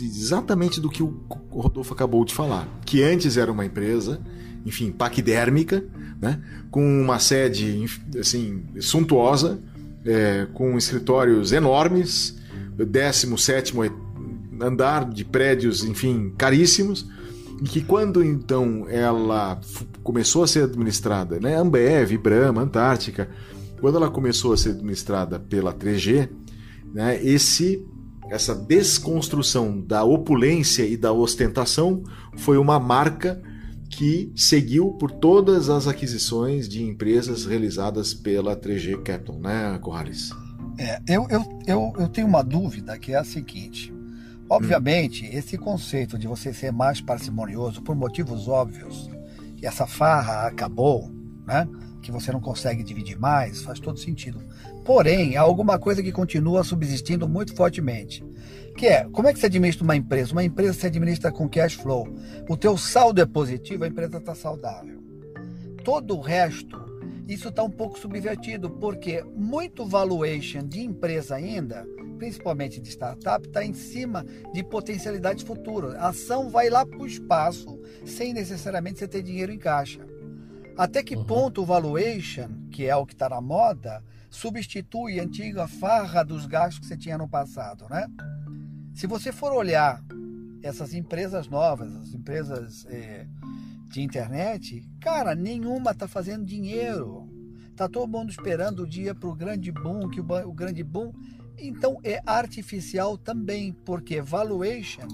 Speaker 3: exatamente do que o Rodolfo acabou de falar, que antes era uma empresa, enfim, paquidérmica, né, com uma sede assim suntuosa, é, com escritórios enormes, 17 andar de prédios, enfim, caríssimos, e que quando então ela começou a ser administrada, né, Ambev, Brahma, Antártica, quando ela começou a ser administrada pela 3G, né, esse essa desconstrução da opulência e da ostentação foi uma marca que seguiu por todas as aquisições de empresas realizadas pela 3G Capital, né, Corrales?
Speaker 1: É, eu, eu, eu, eu tenho uma dúvida que é a seguinte. Obviamente, hum. esse conceito de você ser mais parcimonioso por motivos óbvios, que essa farra acabou, né? que você não consegue dividir mais, faz todo sentido. Porém, há alguma coisa que continua subsistindo muito fortemente. Que é, como é que se administra uma empresa? Uma empresa se administra com cash flow. O teu saldo é positivo, a empresa está saudável. Todo o resto, isso está um pouco subvertido, porque muito valuation de empresa ainda, principalmente de startup, está em cima de potencialidades futuras. A ação vai lá para o espaço sem necessariamente você ter dinheiro em caixa. Até que uhum. ponto o valuation, que é o que está na moda, substitui a antiga farra dos gastos que você tinha no passado, né? Se você for olhar essas empresas novas, as empresas é, de internet, cara, nenhuma está fazendo dinheiro. Tá todo mundo esperando o dia para o grande boom, que o, o grande boom. Então é artificial também, porque valuation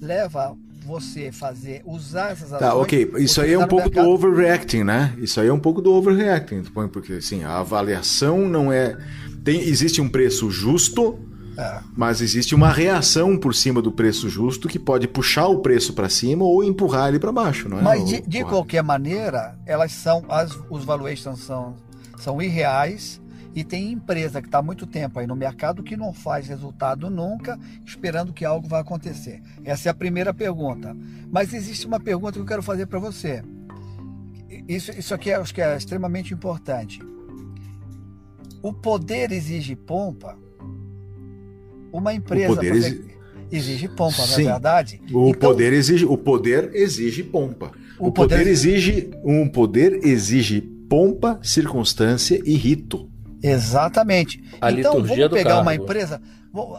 Speaker 1: leva você fazer, usar essas
Speaker 3: ações. Tá, ok. Isso aí é um pouco mercado. do overreacting, né? Isso aí é um pouco do overreacting, porque assim, a avaliação não é. Tem, existe um preço justo, é. mas existe uma reação por cima do preço justo que pode puxar o preço para cima ou empurrar ele para baixo, não é?
Speaker 1: Mas de, de qualquer maneira, elas são as, os valuations são, são irreais e tem empresa que está há muito tempo aí no mercado que não faz resultado nunca, esperando que algo vai acontecer. Essa é a primeira pergunta. Mas existe uma pergunta que eu quero fazer para você. Isso, isso aqui é, acho que é extremamente importante. O poder exige pompa? Uma empresa. O poder exige... exige pompa, Sim. não é verdade?
Speaker 3: O então... poder exige, o poder exige pompa. O, o poder... poder exige um poder exige pompa, circunstância e rito.
Speaker 1: Exatamente. A então, vamos pegar cargo. uma empresa.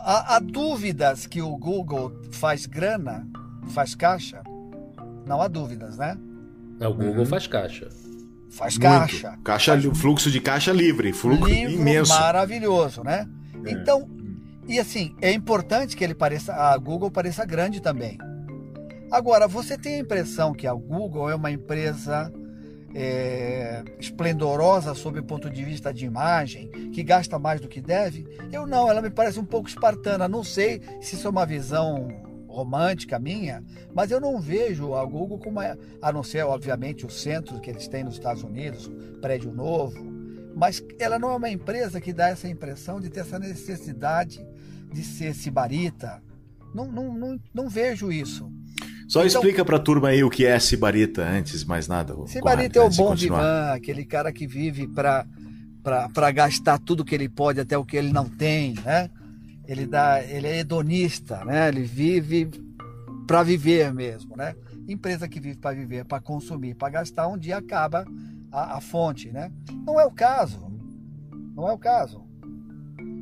Speaker 1: Há, há, dúvidas que o Google faz grana, faz caixa? Não há dúvidas, né?
Speaker 5: O Google uhum. faz caixa.
Speaker 1: Faz caixa.
Speaker 3: Muito. Caixa,
Speaker 1: faz...
Speaker 3: fluxo de caixa livre, fluxo Livro imenso.
Speaker 1: Maravilhoso, né? É. Então, e assim, é importante que ele pareça, a Google pareça grande também. Agora, você tem a impressão que a Google é uma empresa é, esplendorosa sob o ponto de vista de imagem, que gasta mais do que deve? Eu não, ela me parece um pouco espartana. Não sei se isso é uma visão romântica minha, mas eu não vejo a Google como, a, a não ser, obviamente, o centro que eles têm nos Estados Unidos, prédio novo, mas ela não é uma empresa que dá essa impressão de ter essa necessidade de ser sibarita. Não, não, não, não vejo isso.
Speaker 3: Só então, explica pra turma aí o que é Sibarita antes mais nada.
Speaker 1: Sibarita é o bom vivan, aquele cara que vive pra, pra gastar tudo que ele pode, até o que ele não tem, né? Ele, dá, ele é hedonista, né? Ele vive para viver mesmo, né? Empresa que vive para viver, para consumir, para gastar, um dia acaba a, a fonte, né? Não é o caso. Não é o caso.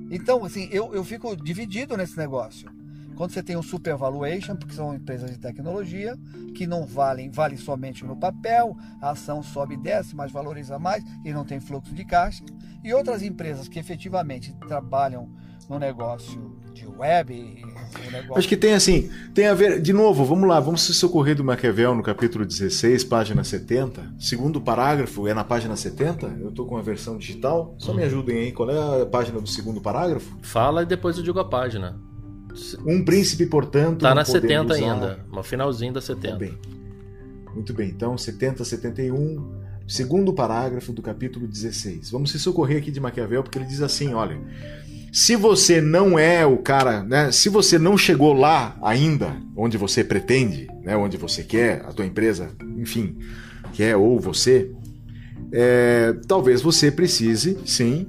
Speaker 1: Então, assim, eu, eu fico dividido nesse negócio. Quando você tem um supervaluation, porque são empresas de tecnologia que não valem, valem somente no papel, a ação sobe e desce, mas valoriza mais e não tem fluxo de caixa. E outras empresas que efetivamente trabalham no negócio de web.
Speaker 3: Negócio... Acho que tem assim, tem a ver, de novo, vamos lá, vamos se socorrer do Maquiavel no capítulo 16, página 70. Segundo parágrafo, é na página 70, eu estou com a versão digital, só me ajudem aí, qual é a página do segundo parágrafo?
Speaker 5: Fala e depois eu digo a página.
Speaker 3: Um príncipe, portanto.
Speaker 5: Tá na 70 usar... ainda, no finalzinho da 70.
Speaker 3: Muito bem. Muito bem, então 70, 71, segundo parágrafo do capítulo 16. Vamos se socorrer aqui de Maquiavel, porque ele diz assim: olha. Se você não é o cara, né? Se você não chegou lá ainda, onde você pretende, né? Onde você quer, a tua empresa, enfim, quer ou você, é, talvez você precise, sim,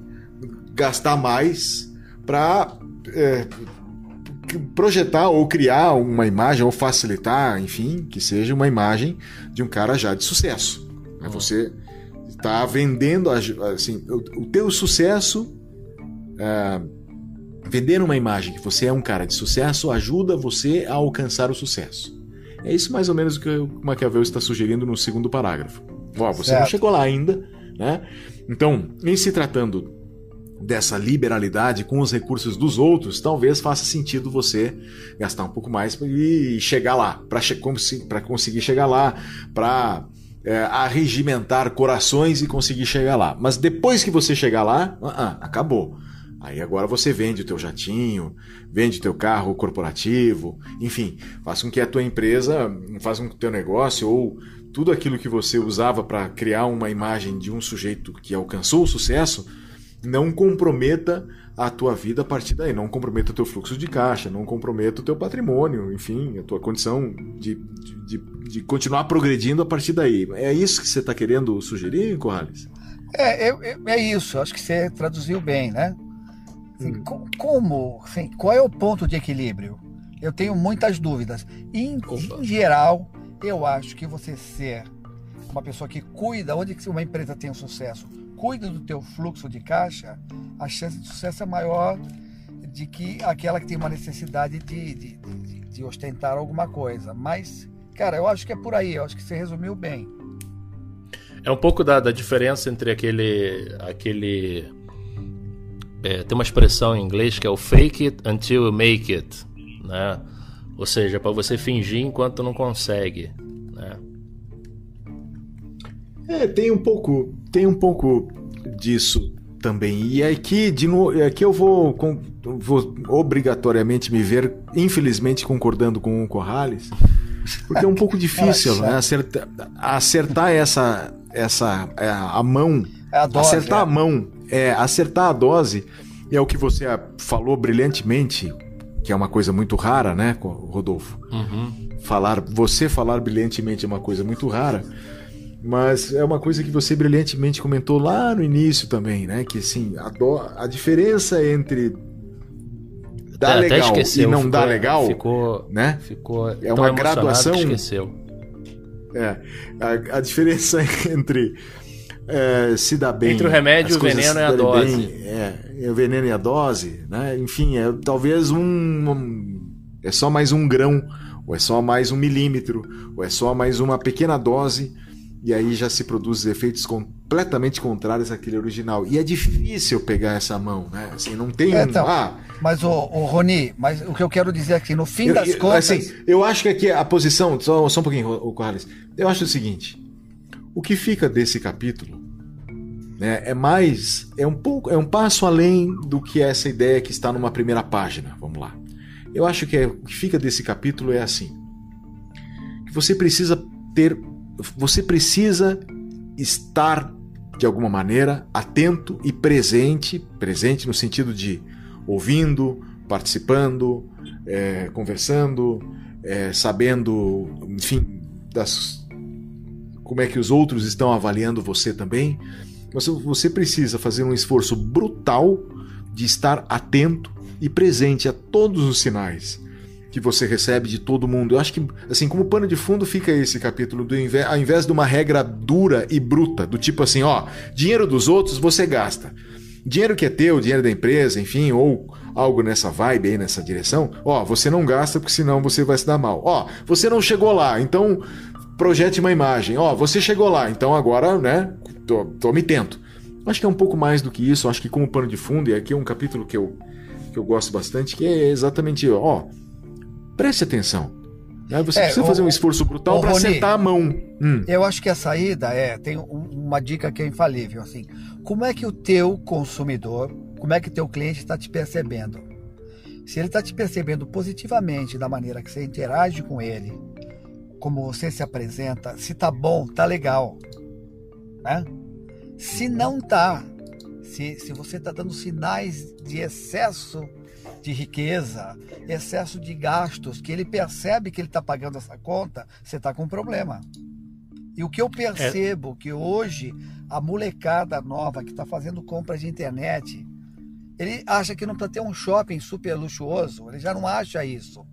Speaker 3: gastar mais para é, projetar ou criar uma imagem ou facilitar, enfim, que seja uma imagem de um cara já de sucesso. Né? Você está vendendo assim, o, o teu sucesso, é, vender uma imagem que você é um cara de sucesso ajuda você a alcançar o sucesso. É isso mais ou menos o que o Maquiavel está sugerindo no segundo parágrafo. Ó, você certo. não chegou lá ainda, né? Então, em se tratando dessa liberalidade com os recursos dos outros, talvez faça sentido você gastar um pouco mais e chegar lá, para conseguir chegar lá, para é, arregimentar corações e conseguir chegar lá. Mas depois que você chegar lá, uh -uh, acabou. Aí agora você vende o teu jatinho, vende o teu carro corporativo, enfim, faz com que a tua empresa, faz com que o teu negócio ou tudo aquilo que você usava para criar uma imagem de um sujeito que alcançou o sucesso, não comprometa a tua vida a partir daí, não comprometa o teu fluxo de caixa, não comprometa o teu patrimônio, enfim, a tua condição de, de, de continuar progredindo a partir daí. É isso que você está querendo sugerir, Corrales?
Speaker 1: É, é, é, isso, acho que você traduziu bem, né? Assim, hum. Como, assim, qual é o ponto de equilíbrio? Eu tenho muitas dúvidas. Em, em geral, eu acho que você ser uma pessoa que cuida, onde uma empresa tem um sucesso, cuida do teu fluxo de caixa, a chance de sucesso é maior de que aquela que tem uma necessidade de, de, de, de ostentar alguma coisa. Mas Cara, eu acho que é por aí, eu acho que você resumiu bem.
Speaker 5: É um pouco da, da diferença entre aquele. aquele é, tem uma expressão em inglês que é o fake it until you make it. Né? Ou seja, para você fingir enquanto não consegue. Né?
Speaker 3: É, tem um pouco, tem um pouco disso também. E aqui, de novo, aqui eu vou, vou obrigatoriamente me ver, infelizmente, concordando com o Corrales, porque é um pouco difícil né, acertar, acertar essa, essa é, a mão, a dose, acertar é. a mão, é, acertar a dose é o que você falou brilhantemente, que é uma coisa muito rara, né, Rodolfo? Uhum. Falar, você falar brilhantemente é uma coisa muito rara. Mas é uma coisa que você brilhantemente comentou lá no início também, né? Que assim, a, do, a diferença entre dar é, legal esqueceu, e não ficou, dar legal,
Speaker 5: ficou,
Speaker 3: né?
Speaker 5: Ficou
Speaker 3: é uma graduação.
Speaker 5: Esqueceu.
Speaker 3: É, a, a diferença entre é, se dá bem.
Speaker 5: Entre o remédio, o veneno e a dose.
Speaker 3: Bem, é, o veneno e a dose, né? Enfim, é talvez um, um, É só mais um grão, ou é só mais um milímetro, ou é só mais uma pequena dose e aí já se produzem efeitos completamente contrários àquele original. E é difícil pegar essa mão, né? Assim, não tem
Speaker 1: é. Então, ah, mas o, o Roni, mas o que eu quero dizer aqui, no fim eu, das
Speaker 3: eu,
Speaker 1: contas.
Speaker 3: Assim, eu acho que aqui a posição. Só, só um pouquinho, o Carlos. Eu acho o seguinte: o que fica desse capítulo né, é mais. É um pouco. É um passo além do que essa ideia que está numa primeira página. Vamos lá. Eu acho que é, o que fica desse capítulo é assim: que você precisa ter você precisa estar de alguma maneira atento e presente, presente no sentido de ouvindo, participando, é, conversando, é, sabendo, enfim, das, como é que os outros estão avaliando você também. Você, você precisa fazer um esforço brutal de estar atento e presente a todos os sinais que você recebe de todo mundo. Eu acho que, assim, como pano de fundo fica esse capítulo, do invés, ao invés de uma regra dura e bruta, do tipo assim, ó, dinheiro dos outros você gasta. Dinheiro que é teu, dinheiro da empresa, enfim, ou algo nessa vibe aí, nessa direção, ó, você não gasta porque senão você vai se dar mal. Ó, você não chegou lá, então projete uma imagem. Ó, você chegou lá, então agora, né, tô, tô me tento. Acho que é um pouco mais do que isso, acho que como pano de fundo, e aqui é um capítulo que eu, que eu gosto bastante, que é exatamente, ó, Preste atenção. Né? Você é, precisa o, fazer um esforço brutal para acertar a mão.
Speaker 1: Hum. Eu acho que a saída é tem uma dica que é infalível assim. Como é que o teu consumidor, como é que o teu cliente está te percebendo? Se ele está te percebendo positivamente da maneira que você interage com ele, como você se apresenta, se tá bom, tá legal, né? Se não tá, se, se você está dando sinais de excesso de riqueza, excesso de gastos, que ele percebe que ele está pagando essa conta, você está com um problema. E o que eu percebo é. que hoje a molecada nova que está fazendo compras de internet, ele acha que não precisa ter um shopping super luxuoso, ele já não acha isso.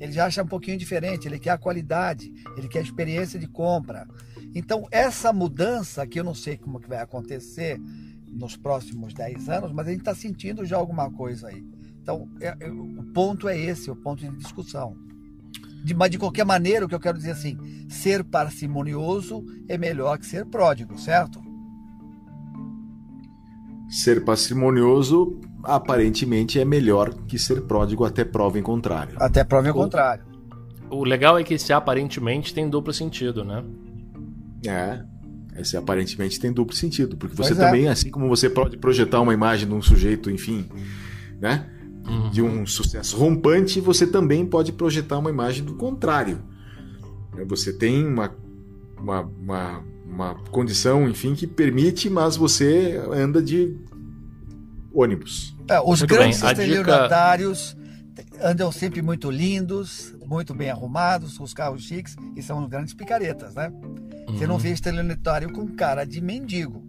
Speaker 1: Ele já acha um pouquinho diferente, ele quer a qualidade, ele quer a experiência de compra. Então, essa mudança, que eu não sei como que vai acontecer nos próximos 10 anos, mas a gente está sentindo já alguma coisa aí. Então, é, é, o ponto é esse, o ponto de discussão. De, mas, de qualquer maneira, o que eu quero dizer assim, ser parcimonioso é melhor que ser pródigo, certo?
Speaker 3: Ser parcimonioso aparentemente é melhor que ser pródigo até prova em contrário.
Speaker 1: Até prova em o, contrário.
Speaker 5: O legal é que esse aparentemente tem duplo sentido, né?
Speaker 3: É. Esse aparentemente tem duplo sentido, porque você pois é. também, é. assim como você pode projetar uma imagem de um sujeito, enfim, né? uhum. de um sucesso rompante, você também pode projetar uma imagem do contrário. Você tem uma, uma, uma, uma condição, enfim, que permite, mas você anda de ônibus.
Speaker 1: É, os muito grandes estelionatários dica... andam sempre muito lindos, muito bem arrumados, com os carros chiques, e são grandes picaretas, né? Uhum. Você não uhum. vê estelionatário com cara de mendigo.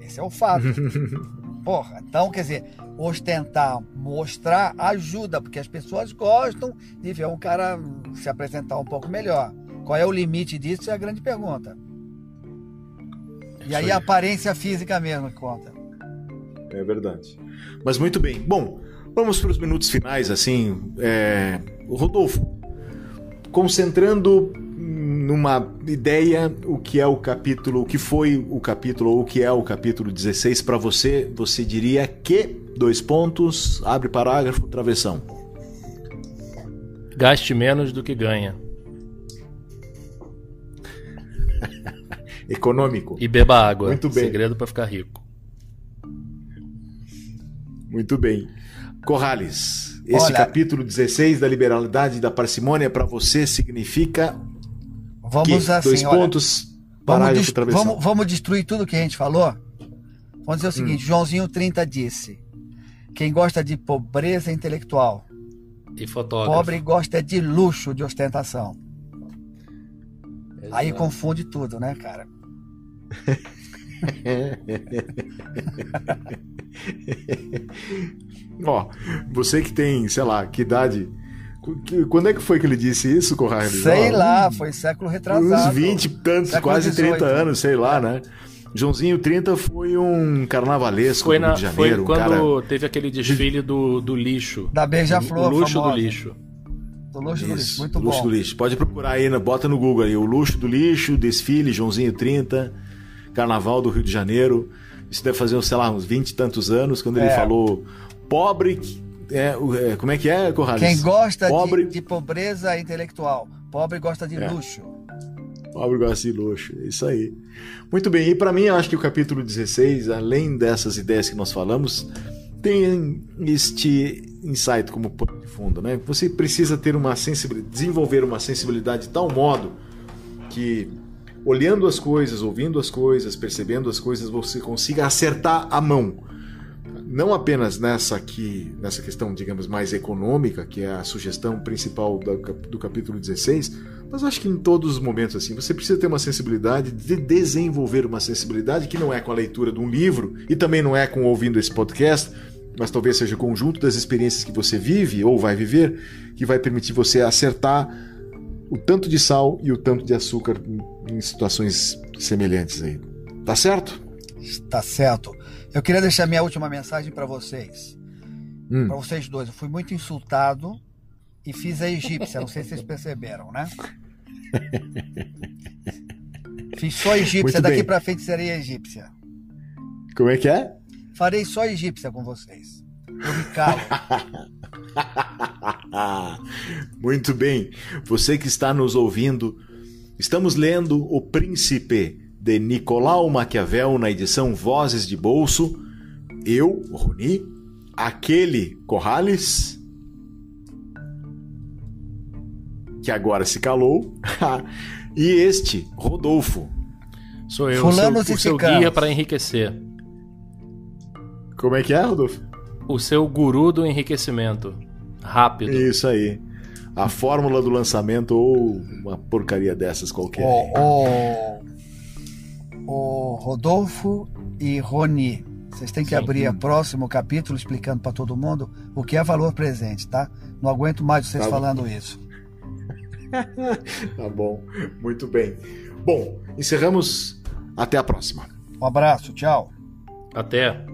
Speaker 1: Esse é o fato. Porra, então, quer dizer, ostentar, mostrar, ajuda, porque as pessoas gostam de ver um cara se apresentar um pouco melhor. Qual é o limite disso? É a grande pergunta. E aí, a aparência física mesmo que conta.
Speaker 3: É verdade. Mas muito bem. Bom, vamos para os minutos finais, assim. É... Rodolfo, concentrando numa ideia, o que é o capítulo, o que foi o capítulo ou o que é o capítulo 16 para você, você diria que dois pontos, abre parágrafo, travessão.
Speaker 5: Gaste menos do que ganha.
Speaker 3: Econômico.
Speaker 5: E beba água. Muito bem. Segredo para ficar rico.
Speaker 3: Muito bem. Corrales, esse Olha, capítulo 16 da liberalidade e da parcimônia para você significa
Speaker 1: Vamos que? assim,
Speaker 3: dois olha, pontos,
Speaker 1: vamos, vamos, vamos, destruir tudo que a gente falou? Vamos dizer o seguinte, hum. Joãozinho 30 disse: quem gosta de pobreza intelectual
Speaker 5: e fotógrafo.
Speaker 1: Pobre gosta de luxo, de ostentação. Exato. Aí confunde tudo, né, cara?
Speaker 3: Ó, você que tem, sei lá, que idade. Quando é que foi que ele disse isso, Corraine?
Speaker 1: Sei lá, foi século retrasado.
Speaker 3: Uns 20 tantos, século quase 18. 30 anos, sei lá, né? Joãozinho 30 foi um carnavalesco
Speaker 5: foi
Speaker 3: na, Rio de Janeiro.
Speaker 5: Foi quando
Speaker 3: cara...
Speaker 5: teve aquele desfile do, do lixo.
Speaker 1: Da Beija-Flor.
Speaker 5: O luxo famosa. do lixo.
Speaker 1: Do luxo Isso, do lixo, muito
Speaker 3: luxo
Speaker 1: bom.
Speaker 3: do lixo. Pode procurar aí, bota no Google aí, o luxo do lixo, desfile, Joãozinho 30, Carnaval do Rio de Janeiro. Isso deve fazer, sei lá, uns 20 e tantos anos, quando é. ele falou pobre. É, é, como é que é, Corrales?
Speaker 1: Quem gosta pobre... de, de pobreza intelectual. Pobre gosta de é. luxo.
Speaker 3: Pobre gosta de luxo, é isso aí. Muito bem, e para mim eu acho que o capítulo 16, além dessas ideias que nós falamos, tem este insight como pano de fundo, né? Você precisa ter uma sensibilidade, desenvolver uma sensibilidade de tal modo que olhando as coisas, ouvindo as coisas, percebendo as coisas, você consiga acertar a mão. Não apenas nessa aqui, nessa questão, digamos, mais econômica, que é a sugestão principal do capítulo 16, mas acho que em todos os momentos assim, você precisa ter uma sensibilidade, de desenvolver uma sensibilidade que não é com a leitura de um livro e também não é com ouvindo esse podcast, mas talvez seja o conjunto das experiências que você vive ou vai viver que vai permitir você acertar o tanto de sal e o tanto de açúcar em situações semelhantes aí. Tá certo?
Speaker 1: Tá certo. Eu queria deixar minha última mensagem para vocês. Hum. Para vocês dois. Eu fui muito insultado e fiz a egípcia. Não sei se vocês perceberam, né? Fiz só egípcia, daqui para frente seria egípcia.
Speaker 3: Como é que é?
Speaker 1: Farei só egípcia com vocês. Eu me calo.
Speaker 3: Muito bem. Você que está nos ouvindo, estamos lendo O Príncipe de Nicolau Maquiavel na edição Vozes de Bolso. Eu, Roni, aquele Corrales que agora se calou, e este, Rodolfo.
Speaker 5: Sou eu, Fulano o seu, o seu guia para enriquecer.
Speaker 3: Como é que é, Rodolfo?
Speaker 5: O seu guru do enriquecimento. Rápido.
Speaker 3: Isso aí. A fórmula do lançamento ou uma porcaria dessas qualquer.
Speaker 1: O, o, o Rodolfo e Roni, vocês têm que Sim. abrir o próximo capítulo explicando para todo mundo o que é valor presente, tá? Não aguento mais vocês tá falando isso.
Speaker 3: tá bom, muito bem. Bom, encerramos. Até a próxima.
Speaker 1: Um abraço, tchau.
Speaker 5: Até.